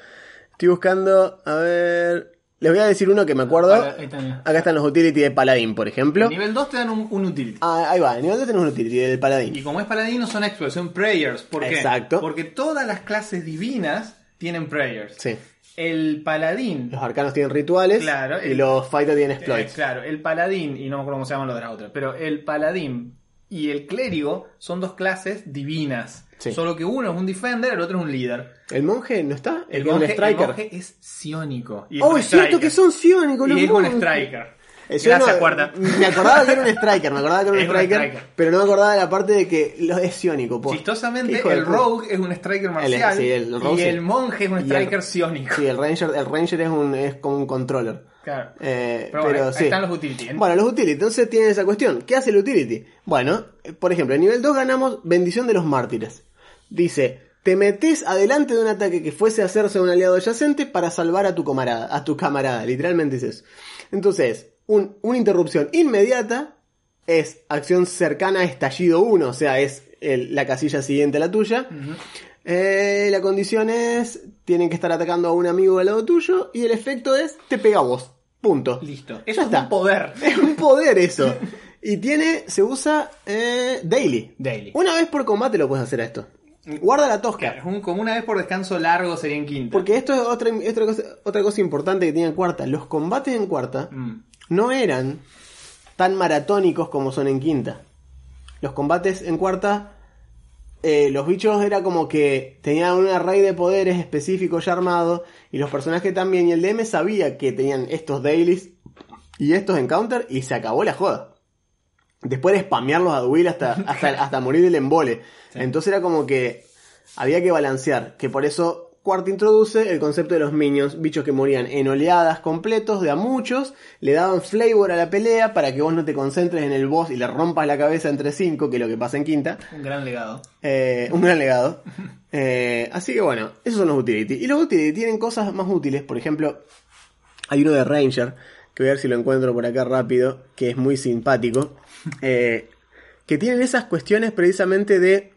Estoy buscando, a ver. Les voy a decir uno que me acuerdo. Acá están los utility de Paladín, por ejemplo. En nivel 2 te dan un, un utility. Ah, ahí va, en nivel 2 tenemos un utility del Y Paladín. como es son experts, son prayers. ¿Por qué? Exacto. Porque todas las clases divinas tienen prayers. Sí. El paladín. Los arcanos tienen rituales. Claro, Y el- los fighters tienen eh, exploits. claro, el paladín, y no me acuerdo cómo se llaman los de la otra, pero el paladín y el clérigo son dos clases divinas. Sí. Solo que uno es un defender, el otro es un líder. ¿El monje no está? El, es un monje, el striker. monje es. Y es oh, un es cierto que son ciónicos los Y es un monjes. striker. Yo Gracias, no- cuarta. Me acordaba que era un striker, me acordaba que era un striker, striker. pero no me acordaba de la parte de que lo es ciónico. po. Chistosamente, el rogue es un striker marcial. sí, el rogue y sí. el monje es un striker ciónico. Sí, el ranger, el ranger es un es como un controller. Claro. Eh, Pero pero bueno, ahí sí. están los utility. ¿eh? Bueno, los utility, entonces tienen esa cuestión. ¿Qué hace el utility? Bueno, eh, por ejemplo, en nivel 2 ganamos bendición de los mártires. Dice, te metes adelante de un ataque que fuese a hacerse a un aliado adyacente para salvar a tu camarada, a tu camarada, literalmente es eso. Entonces, un- una interrupción inmediata es acción cercana a estallido 1, o sea, es el- la casilla siguiente a la tuya. Eh, la condición es, tienen que estar atacando a un amigo al lado tuyo y el efecto es, te pega a vos. Punto. Listo. Ya Eso es está. un poder. Es un poder eso. Y tiene, se usa eh, daily. Daily. Una vez por combate lo puedes hacer a esto. Guarda la tosca. Claro, un- como una vez por descanso largo sería en quinta. Porque esto es otra, otra, cosa, otra cosa importante que tiene en cuarta. Los combates en cuarta Mm. No eran tan maratónicos como son en quinta. Los combates en cuarta, eh, los bichos era como que tenían un array de poderes específicos ya armados y los personajes también. Y el DM sabía que tenían estos dailies y estos encounter y se acabó la joda. Después de spamearlos a Duil hasta, hasta, hasta morir del embole. Entonces era como que había que balancear. Que por eso Cuarta introduce el concepto de los minions, bichos que morían en oleadas completos de a muchos, le daban flavor a la pelea para que vos no te concentres en el boss y le rompas la cabeza entre cinco, que es lo que pasa en quinta. Un gran legado. Eh, un gran legado. Eh, así que bueno, esos son los utility. Y los utility tienen cosas más útiles. Por ejemplo, hay uno de Ranger, que voy a ver si lo encuentro por acá rápido, que es muy simpático. eh, que tienen esas cuestiones precisamente de...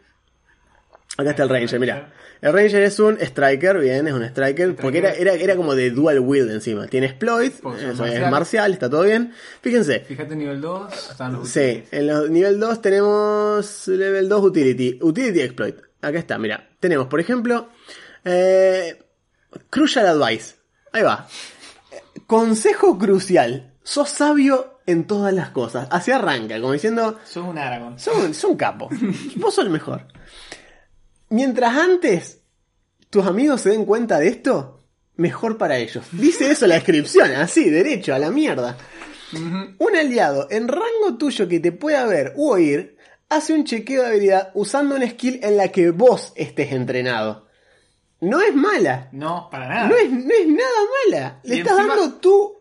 Acá está el Ranger, mira. El Ranger es un striker, bien, es un striker, porque era, era, era como de dual wield encima. Tiene exploit, eso son es marcial, está todo bien. Fíjense, Fíjate nivel 2, están los Sí, en los nivel 2 tenemos level 2 utility, utility exploit. Acá está, mira. Tenemos, por ejemplo, eh, Crucial Advice. Ahí va. Consejo crucial. Sos sabio en todas las cosas. Así arranca, como diciendo, Sos un Aragón. son, son capo. Vos sos el mejor. Mientras antes tus amigos se den cuenta de esto, mejor para ellos. Dice eso la descripción, así, derecho, a la mierda. Un aliado en rango tuyo que te pueda ver u oír hace un chequeo de habilidad usando una skill en la que vos estés entrenado. No es mala. No, para nada. No es, no es nada mala. Le Y estás encima- dando tu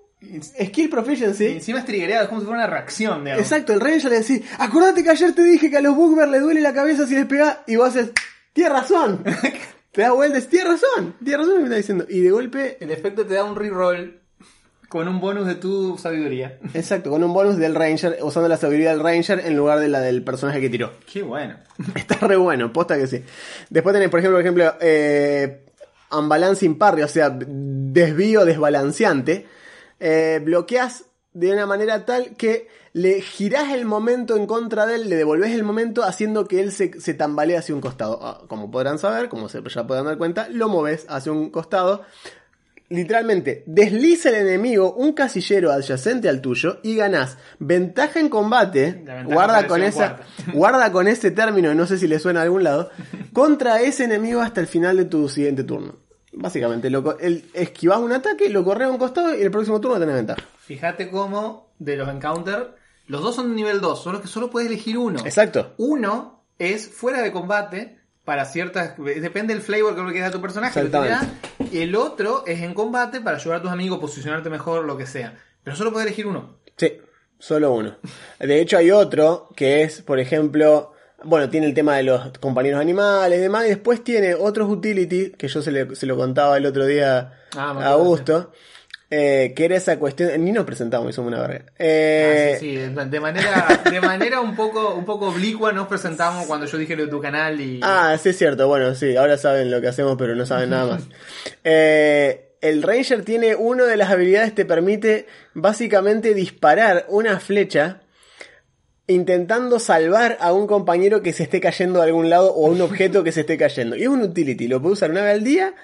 skill Y proficiency. encima es triggereado, es como si fuera una reacción, digamos. Exacto, el Ranger le decís, acordate que ayer te dije que a los Bookber les duele la cabeza si les pegás, y vos haces, tienes razón. Te das vueltas, tienes razón, tienes razón me está diciendo. Y de golpe, El efecto te da un reroll con un bonus de tu sabiduría. exacto, con un bonus del Ranger, usando la sabiduría del Ranger en lugar de la del personaje que tiró. Qué bueno. Está re bueno, posta que sí. Después tenés, por ejemplo, por ejemplo eh, unbalancing parry, o sea, desvío desbalanceante. Eh, bloqueas de una manera tal que le girás el momento en contra de él, le devolvés el momento haciendo que él se, se tambalee hacia un costado. Ah, Como podrán saber, como se ya podrán dar cuenta, lo moves hacia un costado. Literalmente, desliza el enemigo un casillero adyacente al tuyo y ganás ventaja en combate. Ventaja Guarda con, esa, guarda con ese término, no sé si le suena a algún lado. Contra ese enemigo hasta el final de tu siguiente turno. Básicamente, lo, el, esquivás un ataque, lo corres a un costado y el próximo turno tenés ventaja. Fíjate cómo de los encounter, los dos son de nivel 2, solo que solo puedes elegir uno. Exacto. Uno es fuera de combate para ciertas. Depende del flavor que le queda a tu personaje. Y el otro es en combate para ayudar a tus amigos, posicionarte mejor, lo que sea. Pero solo puedes elegir uno. Sí, solo uno. De hecho, hay otro que es, por ejemplo, bueno, tiene el tema de los compañeros animales y demás, y después tiene otros utilities que yo se, le- se lo contaba el otro día Ah, a Augusto, eh, que era esa cuestión. Ni nos presentamos, hicimos una verga. Eh, Ah, sí, sí, de manera, de manera un poco, un poco oblicua nos presentamos cuando yo dije lo de tu canal y. Ah, sí es cierto. Bueno, sí, ahora saben lo que hacemos, pero no saben nada más. Eh, el Ranger tiene una de las habilidades te permite básicamente disparar una flecha intentando salvar a un compañero que se esté cayendo de algún lado o a un objeto que se esté cayendo. Y es un utility, lo puedes usar una vez al día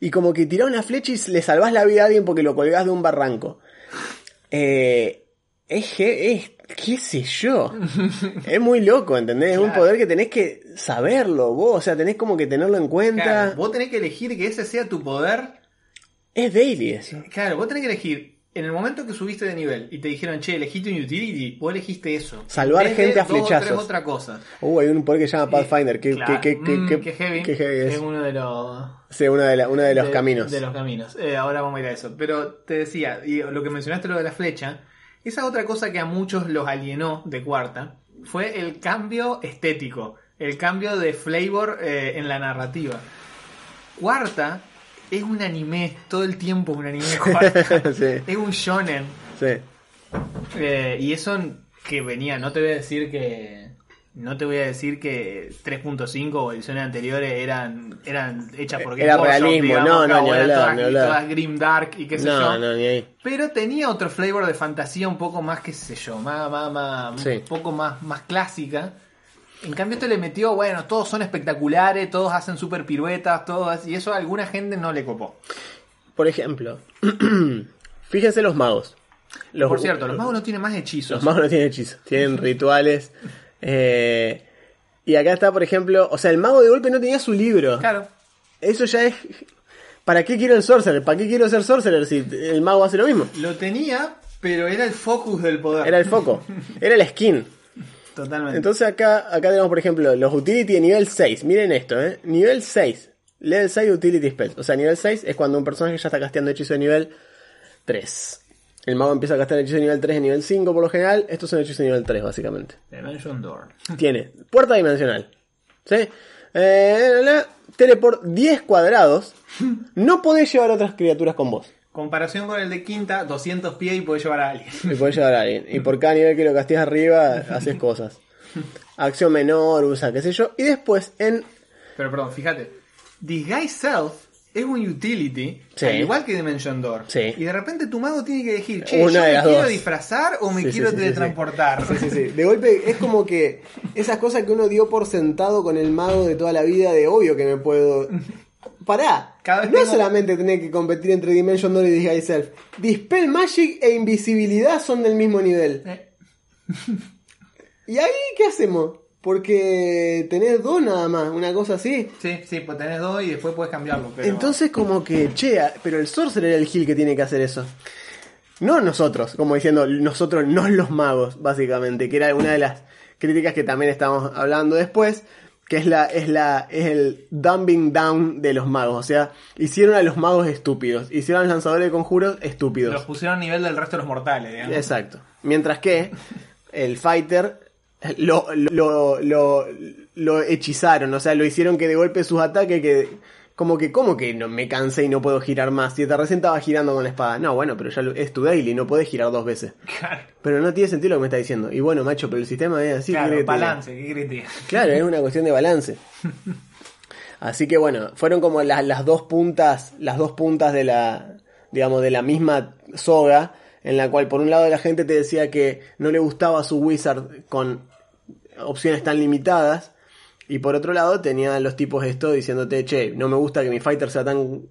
y como que tirás una flecha y le salvás la vida a alguien porque lo colgás de un barranco. Eh, es, es, qué sé yo. es muy loco, ¿entendés? Es un poder que tenés que saberlo vos, o sea, tenés como que tenerlo en cuenta. Claro, vos tenés que elegir que ese sea tu poder. Es daily eso. Claro, vos tenés que elegir. En el momento que subiste de nivel y te dijeron, che, elegiste un utility, vos elegiste eso. Salvar gente a flechazos. tres otra cosa. Uh, hay un poder que se llama Pathfinder, que, Claro, que, que, mm, que- qué heavy. qué heavy es. Es uno de los, Sí, una de, la- una de los caminos. De los caminos. Eh, ahora vamos a ir a eso. Pero te decía, y lo que mencionaste lo de la flecha, esa otra cosa que a muchos los alienó de cuarta fue el cambio estético, el cambio de flavor eh, en la narrativa. Cuarta es un anime, todo el tiempo es un anime sí, es un shonen. sí. Eh, y eso que venía, no te voy a decir que. No te voy a decir que 3.5 o ediciones anteriores eran, eran hechas por Era Game Workshop, realismo, digamos, no, no, claro, ni eran hablar, todas, ni hablar. todas grim dark y qué sé No, yo. no, ni ahí. Pero tenía otro flavor de fantasía un poco más, qué sé yo, más, más, más- Sí. un poco más, más clásica. En cambio esto le metió, bueno, todos son espectaculares, todos hacen super piruetas, todos, y eso a alguna gente no le copó. Por ejemplo, fíjense los magos. Los, Por cierto, los magos no tienen más hechizos. Los magos no tienen hechizos, tienen rituales. eh, y acá está, por ejemplo, o sea, el mago de golpe no tenía su libro. Claro. Eso ya es. ¿Para qué quiero el sorcerer? ¿Para qué quiero ser sorcerer si el mago hace lo mismo? Lo tenía, pero era el focus del poder. Era el foco, era la skin. Totalmente. Entonces acá, acá tenemos, por ejemplo, los utility de nivel 6. Miren esto, ¿eh? Nivel 6. Level 6 utility spells. O sea, nivel 6 es cuando un personaje ya está casteando hechizo de nivel 3. El mago empieza a castear hechizo de nivel 3 y nivel 5 por lo general. Estos son hechizos de nivel 3, básicamente. Dimension Door. Tiene puerta dimensional. ¿Sí? Eh, la, la, teleport 10 cuadrados. No podés llevar otras criaturas con vos. Comparación con el de quinta, 200 pies y podés llevar a alguien. Y podés llevar a alguien. Y por cada nivel que lo casteas arriba, haces cosas. Acción menor, usa, qué sé yo. Y después, en Pero perdón, fíjate. Disguise Self es un utility, Sí. al igual que Dimension Door. Sí. Y de repente tu mago tiene que elegir, che, Una ¿yo de me las quiero dos. disfrazar o me Sí, quiero teletransportar? Sí, sí, sí. De golpe es como que esas cosas que uno dio por sentado con el mago de toda la vida, de obvio que me puedo. Pará, Cada vez no tengo- solamente tener que competir entre Dimension Door y Disguise Self. Dispel Magic e Invisibilidad son del mismo nivel. Eh, ¿Y ahí qué hacemos? Porque tenés dos nada más, una cosa así. Sí, sí, pues tenés dos y después puedes cambiarlo. Pero... Entonces como que, che, pero el Sorcerer era el Gil que tiene que hacer eso. No nosotros, como diciendo, nosotros no los magos, básicamente, que era una de las críticas que también estamos hablando después, que es la, es la, es el dumbing down de los magos. O sea, hicieron a los magos estúpidos, hicieron a los lanzadores de conjuros estúpidos. los pusieron a nivel del resto de los mortales, digamos. Exacto. Mientras que el fighter lo, lo, lo, lo hechizaron, o sea, lo hicieron que de golpe sus ataques que, Como que, ¿cómo que no me cansé y no puedo girar más? Si te recién estaba girando con la espada. No, bueno, pero ya lo- es tu daily, no podés girar dos veces. Claro, Pero no tiene sentido lo que me está diciendo. Y bueno, macho, pero el sistema es así. ¿qué claro te balance, ¿qué crees? Claro, es una cuestión de balance. Así que bueno, fueron como las, las dos puntas, las dos puntas de la, digamos, de la misma soga, en la cual por un lado la gente te decía que no le gustaba su wizard con opciones tan limitadas, y por otro lado tenían los tipos esto diciéndote, che, no me gusta que mi fighter sea tan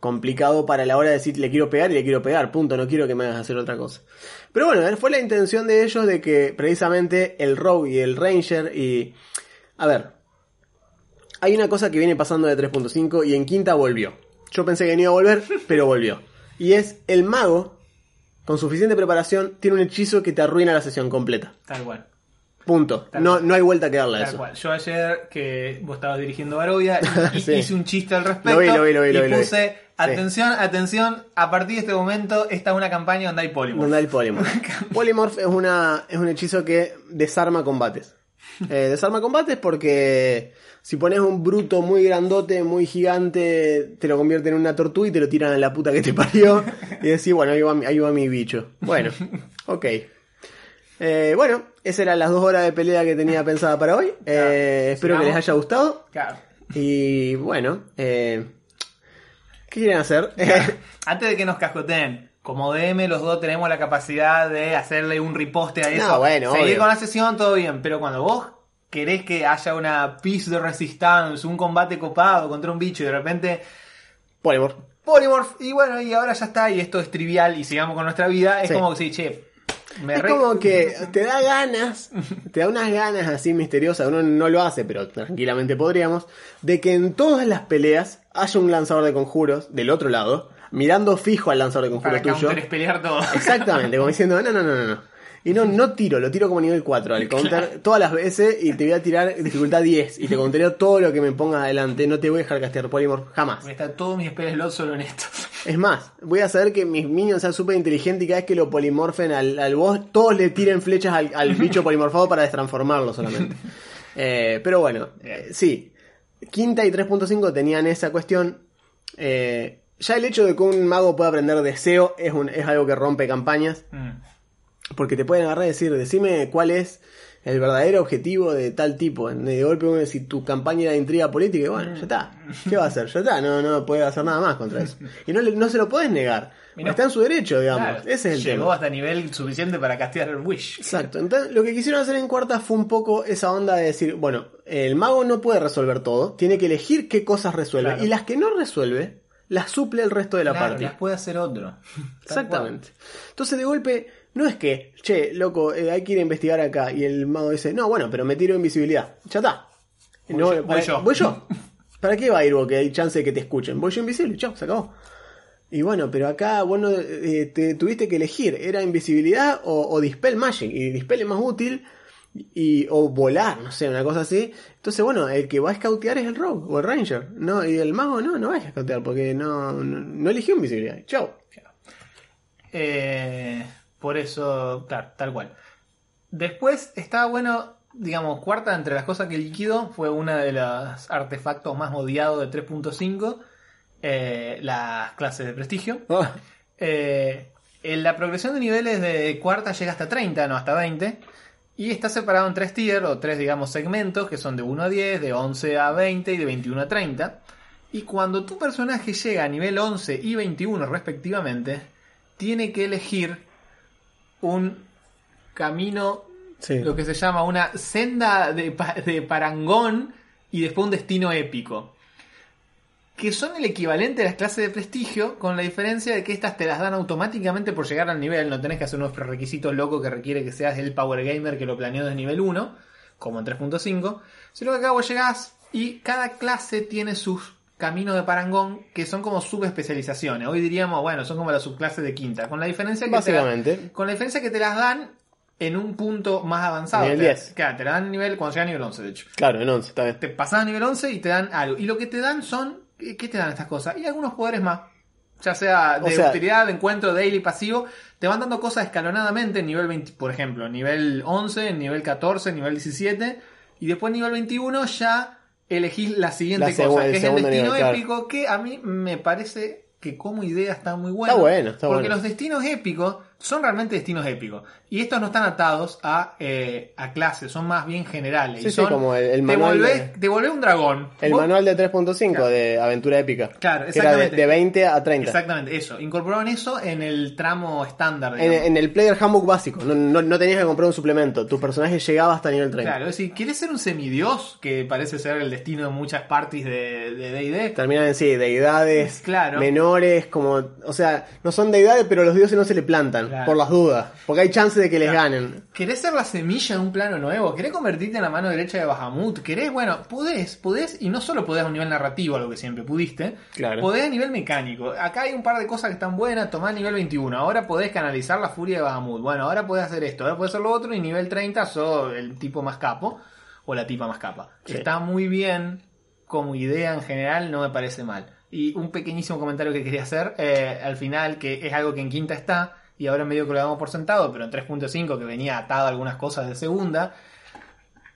complicado para la hora de decir le quiero pegar y le quiero pegar, punto, no quiero que me hagas hacer otra cosa. Pero bueno, fue la intención de ellos de que precisamente el Rogue y el Ranger y... A ver, hay una cosa que viene pasando de 3.5 y en quinta volvió. Yo pensé que no iba a volver, pero volvió. Y es el mago, con suficiente preparación, tiene un hechizo que te arruina la sesión completa. Tal cual. Punto. Tal No, no hay vuelta que darle a eso. cual. Yo ayer que vos estabas dirigiendo Barovia y, y Sí. hice un chiste al respecto Lo vi, lo vi, lo vi, y puse Sí. atención, atención, a partir de este momento esta es una campaña donde hay polymorph. Donde hay Polymorph. Polymorph es, una, es un hechizo que desarma combates. Eh, desarma combates porque si pones un bruto muy grandote, muy gigante, te lo convierte en una tortuga y te lo tiran a la puta que te parió. Y decís, bueno, ahí va, ahí va mi bicho. Bueno, ok. Eh, bueno, esas eran las dos horas de pelea que tenía pensada para hoy. Eh, espero que les haya gustado. Claro. Y bueno, eh, ¿qué quieren hacer? Antes de que nos cascoteen, como DM los dos tenemos la capacidad de hacerle un riposte a eso. No, bueno, Seguir obvio. con la sesión, todo bien. Pero cuando vos querés que haya una piece de resistance, un combate copado contra un bicho y de repente Polymorph. Polymorph, y bueno, y ahora ya está, y esto es trivial y sigamos con nuestra vida, es Sí. como que sí, che, me Es re- como que te da ganas, te da unas ganas así misteriosas, uno no lo hace, pero tranquilamente podríamos, de que en todas las peleas haya un lanzador de conjuros del otro lado, mirando fijo al lanzador de para conjuros tuyo. counter pelear todo. Exactamente, como diciendo, no, no, no, no, no. Y no, no tiro, lo tiro como nivel 4 al counter todas las veces y te voy a tirar dificultad 10 y te countereo todo lo que me pongas adelante, no te voy a dejar castear Polymorph jamás. Porque está todos mis spell slots solo en esto. Es más, voy a hacer que mis minions sean súper inteligentes y cada vez que lo polimorfen al, al boss, todos le tiren flechas al, al bicho polimorfado para destransformarlo solamente. Eh, pero bueno, eh, sí. Quinta y 3.5 tenían esa cuestión. Eh, ya el hecho de que un mago pueda aprender deseo es, un, es algo que rompe campañas. Mm. Porque te pueden agarrar y decir, decime cuál es el verdadero objetivo de tal tipo. De golpe, uno, si tu campaña era de intriga política, y bueno, ya está. ¿Qué va a hacer? Ya está, no, no puede hacer nada más contra eso. Y no, no se lo puedes negar. Está en su derecho, digamos. Claro, Ese es el Llegó tema. hasta nivel suficiente para castear el Wish. Exacto. Entonces, lo que quisieron hacer en cuarta fue un poco esa onda de decir, bueno, el mago no puede resolver todo, tiene que elegir qué cosas resuelve. Claro. Y las que no resuelve, las suple el resto de la Claro, partida. las puede hacer otro. Exactamente. Entonces de golpe, no es que, che, loco, eh, hay que ir a investigar acá. Y el mago dice, no, bueno, pero me tiro invisibilidad. Ya está. Voy No, yo, voy para- yo. Voy yo. ¿Para qué va a ir vos que hay chance de que te escuchen? Voy yo invisible, chao, se acabó. Y bueno, pero acá vos no, eh, te tuviste que elegir, ¿era invisibilidad o, o Dispel Magic? Y Dispel es más útil, y, o volar, no sé, una cosa así. Entonces, bueno, el que va a escautear es el Rogue o el Ranger, ¿no? Y el mago no, no va a escautear porque no, no, no eligió invisibilidad. Chao. Eh, por eso, claro, tal cual. Después estaba bueno, digamos, cuarta entre las cosas que liquidó fue una de los artefactos más odiados de 3.5, eh, las clases de prestigio. Ah, Eh, en la progresión de niveles de cuarta llega hasta 30, no hasta 20. Y está separado en tres tiers o tres, digamos, segmentos que son de 1 a 10, de 11 a 20 y de 21 a 30. Y cuando tu personaje llega a nivel 11 y 21 respectivamente, tiene que elegir un camino, sí. lo que se llama una senda de parangón y después un destino épico. Que son el equivalente a las clases de prestigio, con la diferencia de que estas te las dan automáticamente por llegar al nivel. No tenés que hacer unos prerequisitos locos que requiere que seas el Power Gamer que lo planeó desde nivel 1, como en 3.5. Sino que acá vos llegás y cada clase tiene sus caminos de parangón que son como subespecializaciones. Hoy diríamos, bueno, son como las subclases de quinta. Con la diferencia que te la- Básicamente. con la diferencia que te las dan en un punto más avanzado. Nivel Te- 10. Claro, te la dan nivel, cuando llega a nivel 11, de hecho. Claro, en 11, está bien. Te pasas a nivel 11 y te dan algo. Y lo que te dan son. ¿Qué te dan estas cosas? Y algunos poderes más. Ya sea de O sea- utilidad, de encuentro, daily, pasivo. Te van dando cosas escalonadamente en nivel 20, por ejemplo, nivel 11, en nivel 14, nivel 17. Y después nivel 21 ya elegís la siguiente La cosa, que es el destino nivel, claro. épico, que a mí me parece que como idea está muy bueno. Está bueno, está porque bueno. los destinos épicos son realmente destinos épicos. Y estos no están atados a, eh, a clases, son más bien generales. Sí, y sí, son, como el- el te, manual volvés, de- te volvés un dragón. El Vos- manual de 3.5 Claro. de Aventura Épica. Claro, que era de, exactamente. de 20 a 30. Exactamente, eso. Incorporaron eso en el tramo estándar. En, el Player Handbook básico. No, no- no tenías que comprar un suplemento. Tu personaje llegaba hasta nivel 30. Claro, es decir, ¿quieres ser un semidios? Que parece ser el destino de muchas parties de de D&D. Terminan en sí, deidades Claro. menores, como. O sea, no son deidades, pero los dioses no se le plantan, Claro. por las dudas. Porque hay chance de que les Claro. ganen. ¿Querés ser la semilla de un plano nuevo? ¿Querés convertirte en la mano derecha de Bahamut? ¿Querés? Bueno, podés, podés, y no solo podés a un nivel narrativo, algo que siempre pudiste, Claro. podés a nivel mecánico. Acá hay un par de cosas que están buenas, tomá el nivel 21, ahora podés canalizar la furia de Bahamut. Bueno, ahora podés hacer esto, ahora podés hacer lo otro, y nivel 30 sos el tipo más capo, o la tipa más capa. Sí. Está muy bien, como idea en general, no me parece mal. Y un pequeñísimo comentario que quería hacer, eh, al final, que es algo que en quinta está, y ahora medio que lo damos por sentado, pero en 3.5 que venía atado a algunas cosas de segunda,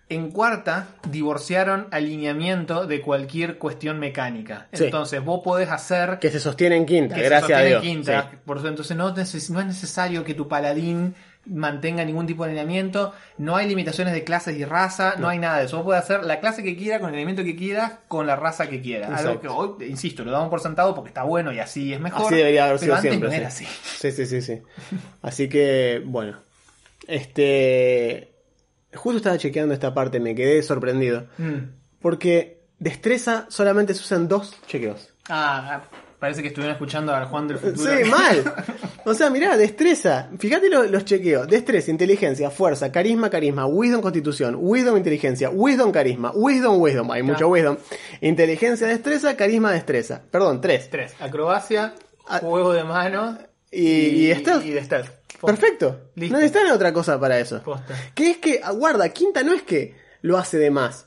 en cuarta divorciaron alineamiento de cualquier cuestión mecánica. Sí. Entonces vos podés hacer Que se sostiene en quinta, que se gracias a sostiene Dios. en quinta. Sí. Por eso, entonces no es necesario que tu paladín mantenga ningún tipo de alineamiento, no hay limitaciones de clases y raza, no, hay nada de eso. Vos podés hacer la clase que quieras, con el alineamiento que quieras, con la raza que quieras. Algo Exacto. que hoy, insisto, lo damos por sentado porque está bueno y así es mejor. Así debería haber pero sido antes siempre. no sí. así. Sí, sí, sí, sí. Así que, bueno. Este. Justo estaba chequeando esta parte, me quedé sorprendido. Mm. Porque destreza solamente se usan dos chequeos. Ah, parece que estuvieron escuchando al Juan del futuro. Sí, mal. O sea, mirá, destreza. Fíjate lo- los chequeos. Destreza, inteligencia, fuerza, carisma, carisma, wisdom, constitución, wisdom, inteligencia, wisdom, carisma, wisdom, wisdom. Hay mucho wisdom. Inteligencia, destreza, carisma, destreza. Perdón, tres. Tres. Acrobacia, Ah. juego de mano Y, y stealth. Y de stealth. Perfecto. Listo. No necesitan otra cosa para eso. Posta. Que es que, ah, guarda, quinta no es que lo hace de más.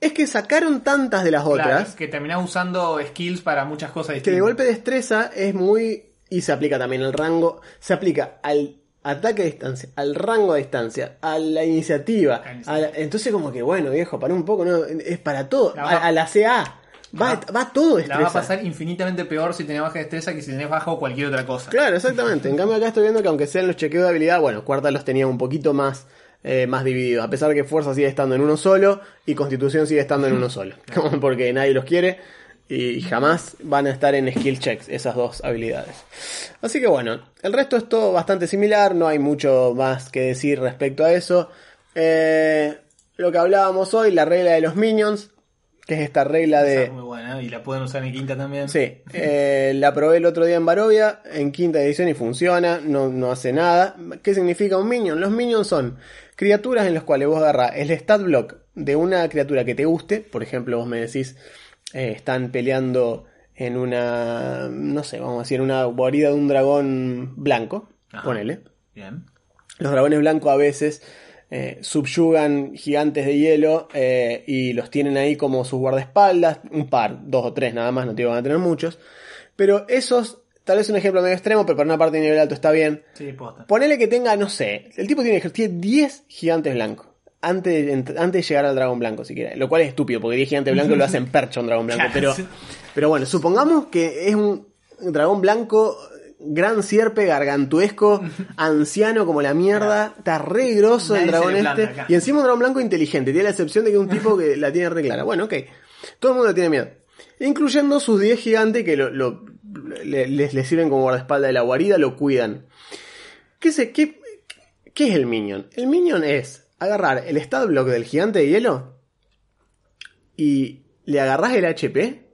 Es que sacaron tantas de las Claro, otras es que terminás usando skills para muchas cosas que distintas. de golpe destreza es muy... Y se aplica también el rango. Se aplica al ataque a distancia, al rango a distancia, a la iniciativa. La a la- entonces como que, bueno, viejo, para un poco, no, es para todo. La A, va- a la CA. Va, La- va todo La destreza. va a pasar infinitamente peor si tenés baja destreza que si tenés bajo cualquier otra cosa. Claro, exactamente. En cambio acá estoy viendo que aunque sean los chequeos de habilidad, bueno, cuarta los tenía un poquito más, eh, más divididos. A pesar que fuerza sigue estando en uno solo y constitución sigue estando en uno solo. Porque nadie los quiere y jamás van a estar en skill checks esas dos habilidades. Así que bueno, el resto es todo bastante similar, no hay mucho más que decir respecto a eso. Eh, lo que hablábamos hoy, la regla de los minions, que es esta regla Esa de... es muy buena y la pueden usar en quinta también. Sí, eh, la probé el otro día en Barovia, en quinta edición y funciona, no, no hace nada. ¿Qué significa un minion? Los minions son criaturas en las cuales vos agarrás el stat block de una criatura que te guste, por ejemplo, vos me decís, eh, están peleando en una, no sé, vamos a decir, una guarida de un dragón blanco, Ajá. ponele. Bien. Los dragones blancos a veces eh, subyugan gigantes de hielo eh, y los tienen ahí como sus guardaespaldas, un par, dos o tres nada más, no te van a tener muchos. Pero esos, tal vez un ejemplo medio extremo, pero para una parte de nivel alto está bien. Sí, posta. Ponele que tenga, no sé, el tipo tiene, tiene 10 gigantes blancos. Antes, ent- antes de llegar al dragón blanco, siquiera. Lo cual es estúpido, porque 10 gigantes blancos lo hacen percha a un dragón blanco. Pero, pero bueno, supongamos que es un dragón blanco, gran sierpe, gargantuesco, anciano como la mierda. Está re grosso el Nadie dragón planta este. acá. Y encima un dragón blanco inteligente. Tiene la excepción de que un tipo que la tiene re clara. Bueno, ok. Todo el mundo le tiene miedo. Incluyendo sus 10 gigantes que lo, lo- le- les, sirven como guardaespaldas de la guarida, lo cuidan. ¿Qué, se, qué, ¿Qué es el minion? El minion es agarrar el stat block del gigante de hielo y le agarras el HP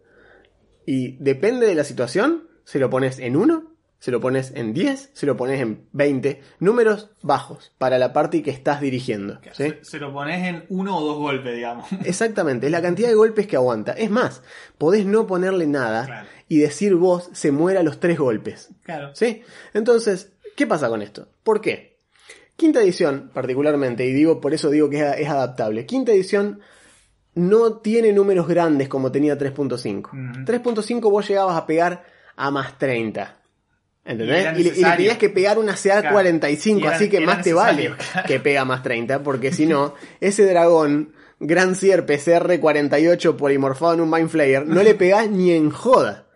y depende de la situación, se lo pones en 1, se lo pones en 10, se lo pones en 20, números bajos para la party que estás dirigiendo. ¿sí? Se, se lo pones en uno o dos golpes, digamos. Exactamente, es la cantidad de golpes que aguanta. Es más, podés no ponerle nada Claro. y decir vos se muera los tres golpes. Claro. ¿Sí? Entonces, ¿qué pasa con esto? ¿Por qué? Quinta edición, particularmente, y digo, por eso digo que es, es adaptable. Quinta edición no tiene números grandes como tenía 3.5. Ujú. 3.5 vos llegabas a pegar a más 30. ¿Entendés? Y le- y le tenías que pegar una CA Claro. 45, Y era- así que más te vale claro. que pega más 30, porque si no, ese dragón Grand Seer PCR 48 polimorfado en un Mind Flayer, no le pegás ni en joda.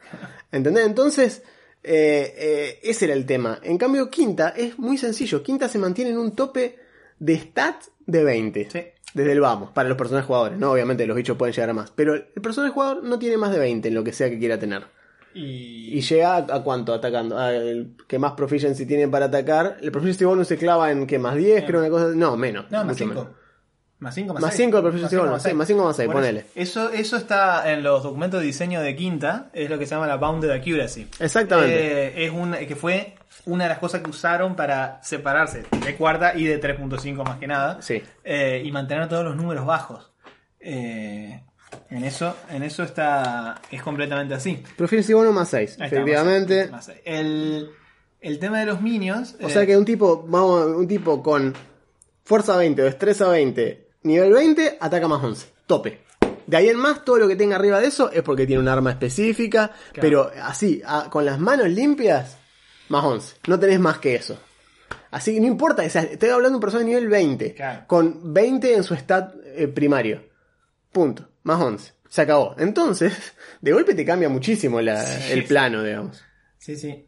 ¿Entendés? Entonces, eh, eh, ese era el tema. En cambio, Quinta es muy sencillo. Quinta se mantiene en un tope de stats de 20. Sí. Desde el vamos, para los personajes jugadores, ¿no? Obviamente los bichos pueden llegar a más. Pero el personaje jugador no tiene más de 20 en lo que sea que quiera tener. Y, Y llega a, a cuánto atacando. A el que más proficiency tiene para atacar. El proficiency bonus se clava en que más 10, creo una cosa. No, menos. No, más mucho 5. menos. Más 5, más Más 6. cinco de proficiency bonus, sí, más cinco, más seis, ponele. Eso, eso está en los documentos de diseño de Quinta, es lo que se llama la Bounded Accuracy. Exactamente. Eh, es un, que fue una de las cosas que usaron para separarse de cuarta y de 3.5 más que nada. Sí. Eh, y mantener todos los números bajos. Eh, en eso, en eso está. es completamente así. Proficiency bonus más 6, Ahí está, efectivamente. más-. El, el tema de los minions. O eh, sea que un tipo, vamos, un tipo con fuerza 20 o destreza 20, nivel 20, ataca más 11. Tope. De ahí en más, todo lo que tenga arriba de eso es porque tiene un arma específica, pero así, a- con las manos limpias, más 11. No tenés más que eso. Así que no importa, o sea, estoy hablando de un personaje de nivel 20, Claro. con 20 en su stat eh, primario. Punto. Más 11. Se acabó. Entonces, de golpe te cambia muchísimo la- Sí, el sí. plano, digamos. Sí, sí.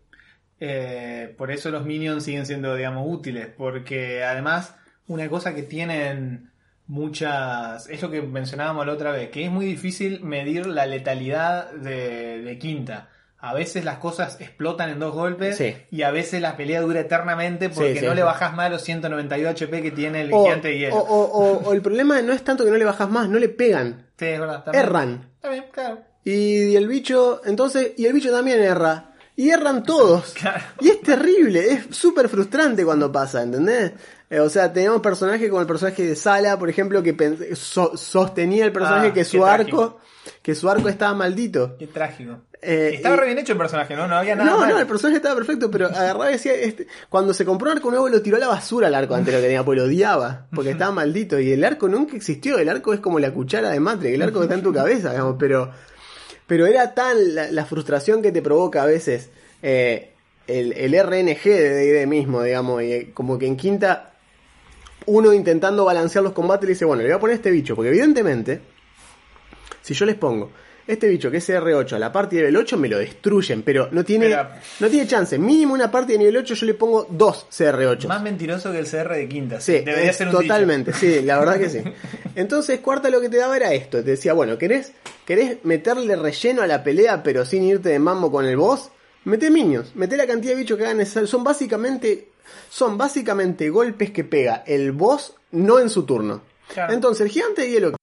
Eh, por eso los minions siguen siendo, digamos, útiles. Porque además, una cosa que tienen muchas. Es lo que mencionábamos la otra vez, que es muy difícil medir la letalidad de, de quinta. A veces las cosas explotan en dos golpes Sí. y a veces la pelea dura eternamente porque Sí, sí, no le bajas más los 192 HP que tiene el O, gigante de hielo. o- o- o- el problema no es tanto que no le bajas más, no le pegan. sí, es verdad. también. Erran. Está bien, claro. Y, el bicho, entonces, y el bicho también erra. Y erran todos. Claro. Y es terrible, es súper frustrante cuando pasa, ¿entendés? Eh, o sea, tenemos personajes como el personaje de Sala, por ejemplo, que so- sostenía el personaje Ah, que su trágico. arco, que su arco estaba maldito. Qué trágico. Eh, Estaba y- re bien hecho el personaje, ¿no? No había nada. No, mal. no, el personaje estaba perfecto, pero agarraba y decía, este, cuando se compró un arco nuevo lo tiró a la basura el arco antes lo que tenía, porque lo odiaba, porque estaba maldito. Y el arco nunca existió, el arco es como la cuchara de Matrix, el arco que está en tu cabeza, digamos, pero, pero era tan la, la frustración que te provoca a veces eh, el, el RNG de D&D mismo, digamos, y eh, como que en quinta uno intentando balancear los combates le dice, bueno, le voy a poner este bicho, porque evidentemente, si yo les pongo este bicho que es R8 a la parte de nivel 8 me lo destruyen, pero no tiene, Pero- no tiene chance. Mínimo una parte de nivel 8 yo le pongo dos CR8. Más mentiroso que el CR de quinta. Sí, debería ser un totalmente, sí, la verdad que sí. Entonces, cuarta lo que te daba era esto, te decía, bueno, ¿querés, querés meterle relleno a la pelea pero sin irte de mambo con el boss? Mete minions, mete la cantidad de bichos que hagan necesario. Son básicamente, son básicamente golpes que pega el boss no en su turno. Claro. Entonces, el gigante de hielo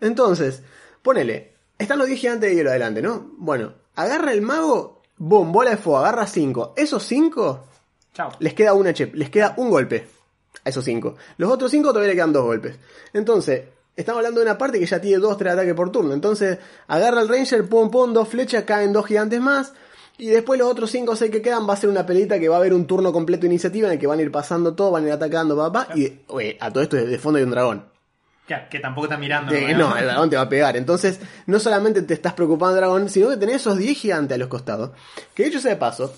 Entonces, ponele, están los 10 gigantes de hielo adelante, ¿no? Bueno, agarra el mago, boom, bola de fuego, agarra 5. Esos 5 Chao. les queda una chep, les queda un golpe a esos 5. Los otros 5 todavía le quedan dos golpes. Entonces, estamos hablando de una parte que ya tiene 2, 3 ataques por turno. Entonces, agarra el Ranger, pum, pum, dos flechas, caen dos gigantes más. Y después los otros 5 o 6 que quedan va a ser una peleita que va a haber un turno completo de iniciativa en el que van a ir pasando todo, van a ir atacando, papá. Y oye, a todo esto de fondo hay un dragón. Que, que tampoco está mirando. No, el dragón te va a pegar. Entonces, no solamente te estás preocupando del dragón, sino que tenés esos 10 gigantes a los costados. Que dicho sea de paso,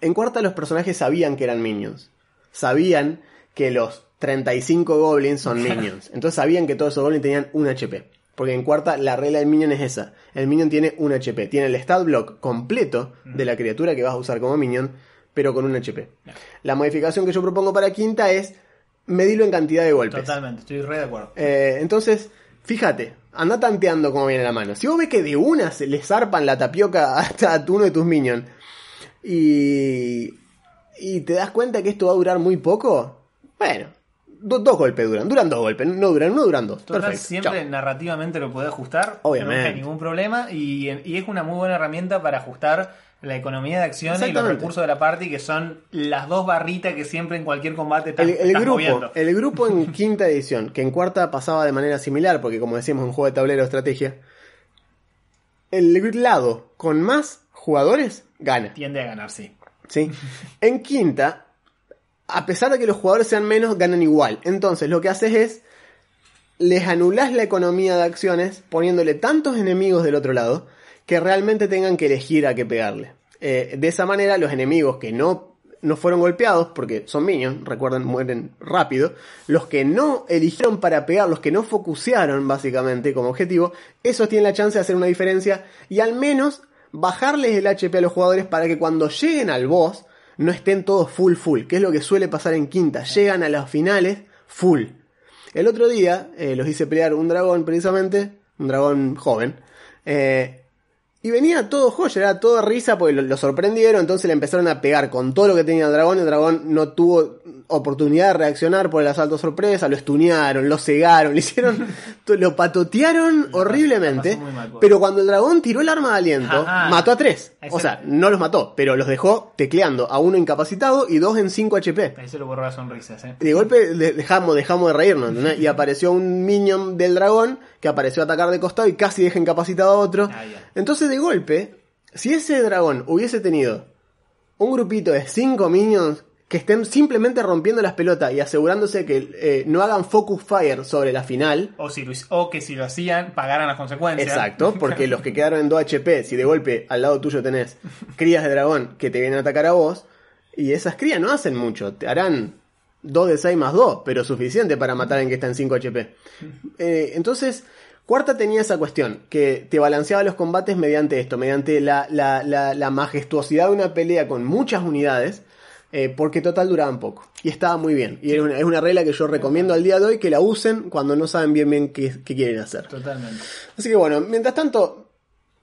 en cuarta los personajes sabían que eran minions. Sabían que los 35 goblins son minions. Entonces sabían que todos esos goblins tenían un HP. Porque en cuarta la regla del minion es esa. El minion tiene un HP. Tiene el stat block completo de la criatura que vas a usar como minion, pero con un HP. La modificación que yo propongo para quinta es medirlo en cantidad de golpes. Totalmente, estoy re de acuerdo. Eh, entonces, fíjate, anda tanteando cómo viene la mano. Si vos ves que de una se le zarpan la tapioca hasta a uno de tus minions y, y te das cuenta que esto va a durar muy poco, bueno, do- dos golpes duran, duran dos golpes, no duran uno, duran dos. Total, Perfecto. siempre chao. narrativamente lo podés ajustar. Obviamente. No hay ningún problema. Y, y es una muy buena herramienta para ajustar la economía de acción y los recursos de la party, que son las dos barritas que siempre en cualquier combate estás, El, el estás grupo, moviendo. el grupo en quinta edición, que en cuarta pasaba de manera similar, porque como decíamos, un juego de tablero estrategia, el lado con más jugadores gana. Tiende a ganar, sí. ¿sí? En quinta, a pesar de que los jugadores sean menos, ganan igual. Entonces, lo que haces es, les anulás la economía de acciones poniéndole tantos enemigos del otro lado que realmente tengan que elegir a qué pegarle. Eh, de esa manera, los enemigos que no no fueron golpeados, porque son minions, recuerden, mueren rápido, los que no eligieron para pegar, los que no focusearon básicamente como objetivo, esos tienen la chance de hacer una diferencia y al menos bajarles el HP a los jugadores para que cuando lleguen al boss no estén todos full full, que es lo que suele pasar en quinta, llegan a las finales full. El otro día eh, los hice pelear un dragón precisamente, un dragón joven, eh, y venía todo joya, era todo risa porque lo, lo sorprendieron, entonces le empezaron a pegar con todo lo que tenía el dragón. El dragón no tuvo oportunidad de reaccionar por el asalto sorpresa, lo estunearon, lo cegaron, le hicieron, lo patotearon horriblemente. mal. Pero cuando el dragón tiró el arma de aliento, Ajá. mató a tres. O se- sea, no los mató, pero los dejó tecleando a uno incapacitado y dos en 5 HP. Ahí se lo borró las sonrisas, ¿eh? Y de golpe de- dejamos, dejamos de reírnos, ¿entendés? Y apareció un minion del dragón que apareció a atacar de costado y casi deja incapacitado a otro. Ah. Entonces, de golpe, si ese dragón hubiese tenido un grupito de cinco minions que estén simplemente rompiendo las pelotas y asegurándose que eh, no hagan focus fire sobre la final. O, si lo- o que si lo hacían, pagaran las consecuencias. Exacto, porque los que quedaron en 2 HP, si de golpe al lado tuyo tenés crías de dragón que te vienen a atacar a vos, y esas crías no hacen mucho, te harán 2 de 6 más 2, pero suficiente para matar a alguien que está en 5 HP. Eh, entonces, Cuarta tenía esa cuestión, que te balanceaba los combates mediante esto, mediante la, la- la- la majestuosidad de una pelea con muchas unidades, eh, porque total duraban poco. Y estaba muy bien. Y es una, es una regla que yo recomiendo al día de hoy que la usen cuando no saben bien bien qué, qué quieren hacer. Totalmente. Así que bueno, mientras tanto,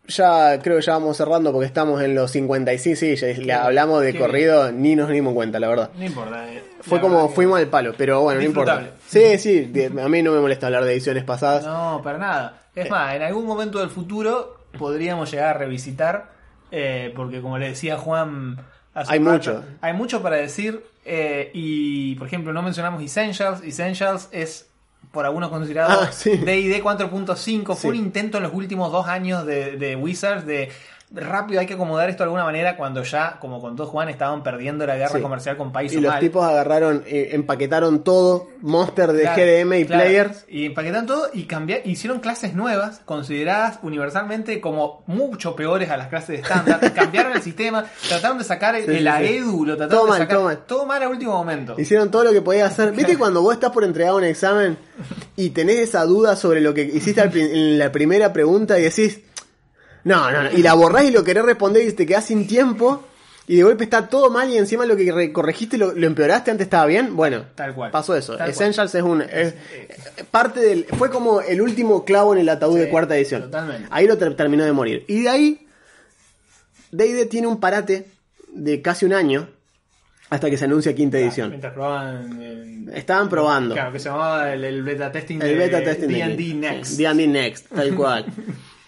ya creo que ya vamos cerrando porque estamos en los 56, sí, ya le hablamos de corrido, ni nos dimos cuenta, la verdad. No importa. eh. Fue como fuimos al palo, pero bueno, no importa. Sí, sí, a mí no me molesta hablar de ediciones pasadas. No, para nada. Es más, en algún momento del futuro podríamos llegar a revisitar, eh, porque como le decía Juan, hace Hay rato, mucho. Hay mucho para decir. eh, y, por ejemplo, no mencionamos Essentials. Essentials es, por algunos considerado, Ah, sí. D&D 4.5. Fue Sí. un intento en los últimos dos años de, de Wizards de... Rápido hay que acomodar esto de alguna manera cuando ya, como contó Juan, estaban perdiendo la guerra Sí. comercial con países Y los mal. tipos agarraron, eh, empaquetaron todo, Monster de Claro, GDM y claro. Players. Y empaquetaron todo y cambiar, hicieron clases nuevas, consideradas universalmente como mucho peores a las clases de estándar. cambiaron el sistema, trataron de sacar el, Sí, el sí. AEDU, lo trataron de sacar. todo mal. Todo mal a último momento. Hicieron todo lo que podía hacer. ¿Viste cuando vos estás por entregar un examen y tenés esa duda sobre lo que hiciste en la primera pregunta y decís, no, no, no, y la borrás y lo querés responder y te quedás sin tiempo y de golpe está todo mal y encima lo que re- corregiste lo, lo empeoraste, antes estaba bien? Bueno, Tal cual. pasó eso. Essentials es un... es- parte del... Fue como el último clavo en el ataúd Sí, de cuarta edición. totalmente. Ahí lo ter- terminó de morir. Y de ahí, D&D tiene un parate de casi un año hasta que se anuncia quinta edición. Mientras probaban. eh, Estaban probando. Claro, que se llamaba el, el beta testing El de beta testing D&D. Next. D&D Next, tal cual.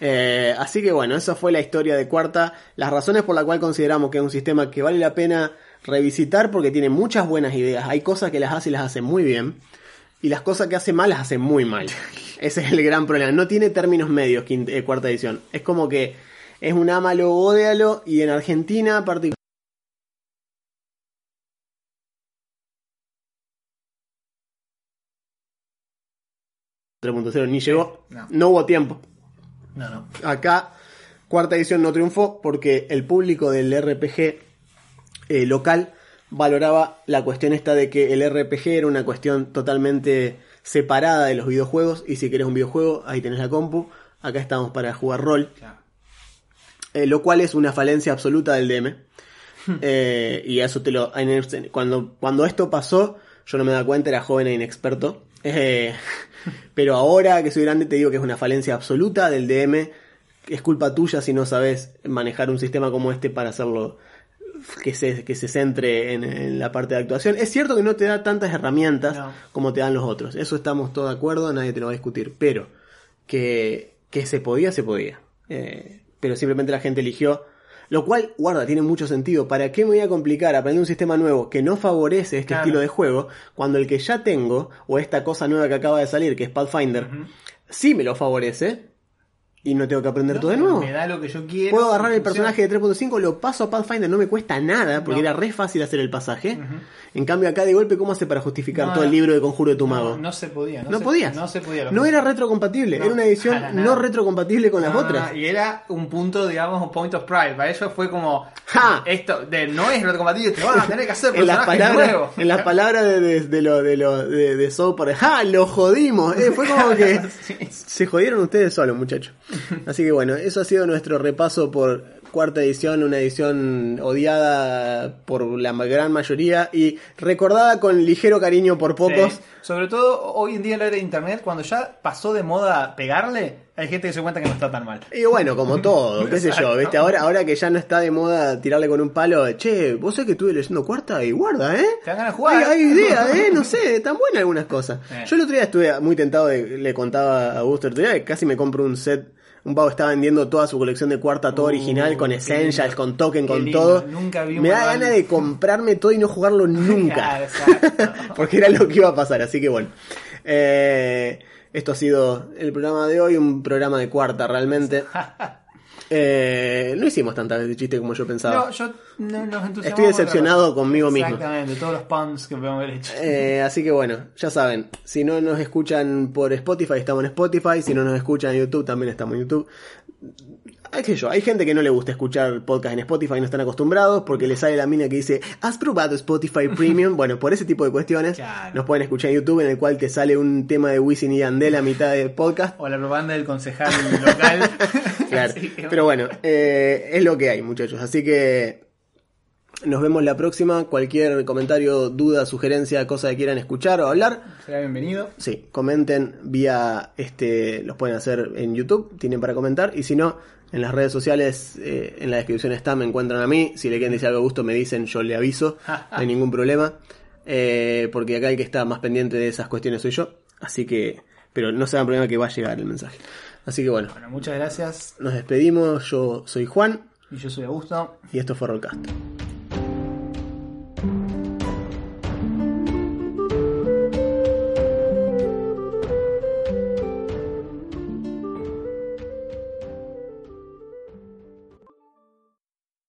Eh, así que bueno, esa fue la historia de Cuarta. Las razones por las cuales consideramos que es un sistema que vale la pena revisitar porque tiene muchas buenas ideas. Hay cosas que las hace y las hace muy bien. Y las cosas que hace mal las hace muy mal. Ese es el gran problema. No tiene términos medios quinta- eh, cuarta edición. Es como que es un ámalo ódealo. Y en Argentina, particularmente. ni llegó, No. no hubo tiempo. No, no. Acá, cuarta edición no triunfó porque el público del RPG eh, local valoraba la cuestión esta de que el RPG era una cuestión totalmente separada de los videojuegos y si querés un videojuego, ahí tenés la compu, acá estamos para jugar rol, Claro. eh, lo cual es una falencia absoluta del DM. Eh, y eso te lo... Cuando, cuando esto pasó, yo no me daba cuenta, era joven e inexperto. Eh, pero ahora que soy grande te digo que es una falencia absoluta del DM. Es culpa tuya si no sabes manejar un sistema como este para hacerlo que se, que se centre en, en la parte de actuación. Es cierto que no te da tantas herramientas No. como te dan los otros. Eso estamos todos de acuerdo, nadie te lo va a discutir. Pero que, que se podía, se podía. Eh, pero simplemente la gente eligió. Lo cual, guarda, tiene mucho sentido. ¿Para qué me voy a complicar aprender un sistema nuevo que no favorece este Claro. estilo de juego cuando el que ya tengo, o esta cosa nueva que acaba de salir, que es Pathfinder, sí me lo favorece? Y no tengo que aprender todo de nuevo. Me da lo que yo quiero. Puedo agarrar el personaje de 3.5, lo paso a Pathfinder, no me cuesta nada, porque No. era re fácil hacer el pasaje. En cambio, acá de golpe, ¿cómo hace para justificar No, todo el libro de conjuro de tu No, mago? No, se podía. No, No se- podías. No se podía. No era retrocompatible, era una edición no retrocompatible con las otras. y era un punto, digamos, un point of pride. Para ellos fue como. ¡Ja! Esto de no es retrocompatible, te van a tener que hacer En las palabras, nuevos. en las palabras de, de, de lo de lo de, de ¡ja! Lo jodimos. Eh, fue como que Sí. se jodieron ustedes solos, muchachos. Así que bueno, eso ha sido nuestro repaso por cuarta edición, una edición odiada por la gran mayoría y recordada con ligero cariño por pocos. Sí. Sobre todo hoy en día en la era de internet, cuando ya pasó de moda pegarle, hay gente que se cuenta que no está tan mal. Y bueno, como todo, qué sé yo, ¿viste? Ahora, ahora que ya no está de moda tirarle con un palo, che, vos sabés que estuve leyendo cuarta y guarda, ¿eh? Te ganas de jugar. Hay, hay ideas, ¿eh? No sé, están buenas algunas cosas. Eh. Yo el otro día estuve muy tentado de, le contaba a Augusto el otro día que casi me compro un set. Un pavo estaba vendiendo toda su colección de cuarta, todo Uh, original, con essentials, con token, con lindo. todo. Nunca vi me da ganas de comprarme todo y no jugarlo nunca. Porque era lo que iba a pasar, así que bueno. Eh, esto ha sido el programa de hoy, un programa de cuarta realmente. Eh, no hicimos tantas veces chiste como yo pensaba. No, yo no, nos entusiasmamos Estoy decepcionado conmigo mismo. Exactamente, todos los puns que podemos haber hecho. Eh, así que bueno, ya saben, si no nos escuchan por Spotify, estamos en Spotify, si no nos escuchan en YouTube, también estamos en YouTube. Hay que yo, hay gente que no le gusta escuchar podcast en Spotify, no están acostumbrados porque le sale la mina que dice, ¿has probado Spotify Premium? bueno, por ese tipo de cuestiones, Claro. nos pueden escuchar en YouTube en el cual te sale un tema de Wisin y Andel a mitad del podcast. O la propaganda del concejal local. Claro. Pero bueno, eh, es lo que hay, muchachos. Así que nos vemos la próxima. Cualquier comentario, duda, sugerencia, cosa que quieran escuchar o hablar, Será bienvenido. sí, comenten vía este, los pueden hacer en YouTube, tienen para comentar. Y si no, en las redes sociales, eh, en la descripción está, me encuentran a mí. Si le quieren decir algo a gusto, me dicen, yo le aviso, no hay ningún problema. Eh, porque acá el que está más pendiente de esas cuestiones soy yo. Así que, pero no se hagan problema que va a llegar el mensaje. Así que bueno, Bueno, muchas gracias. nos despedimos. Yo soy Juan Y yo soy Augusto. y esto fue Rollcast.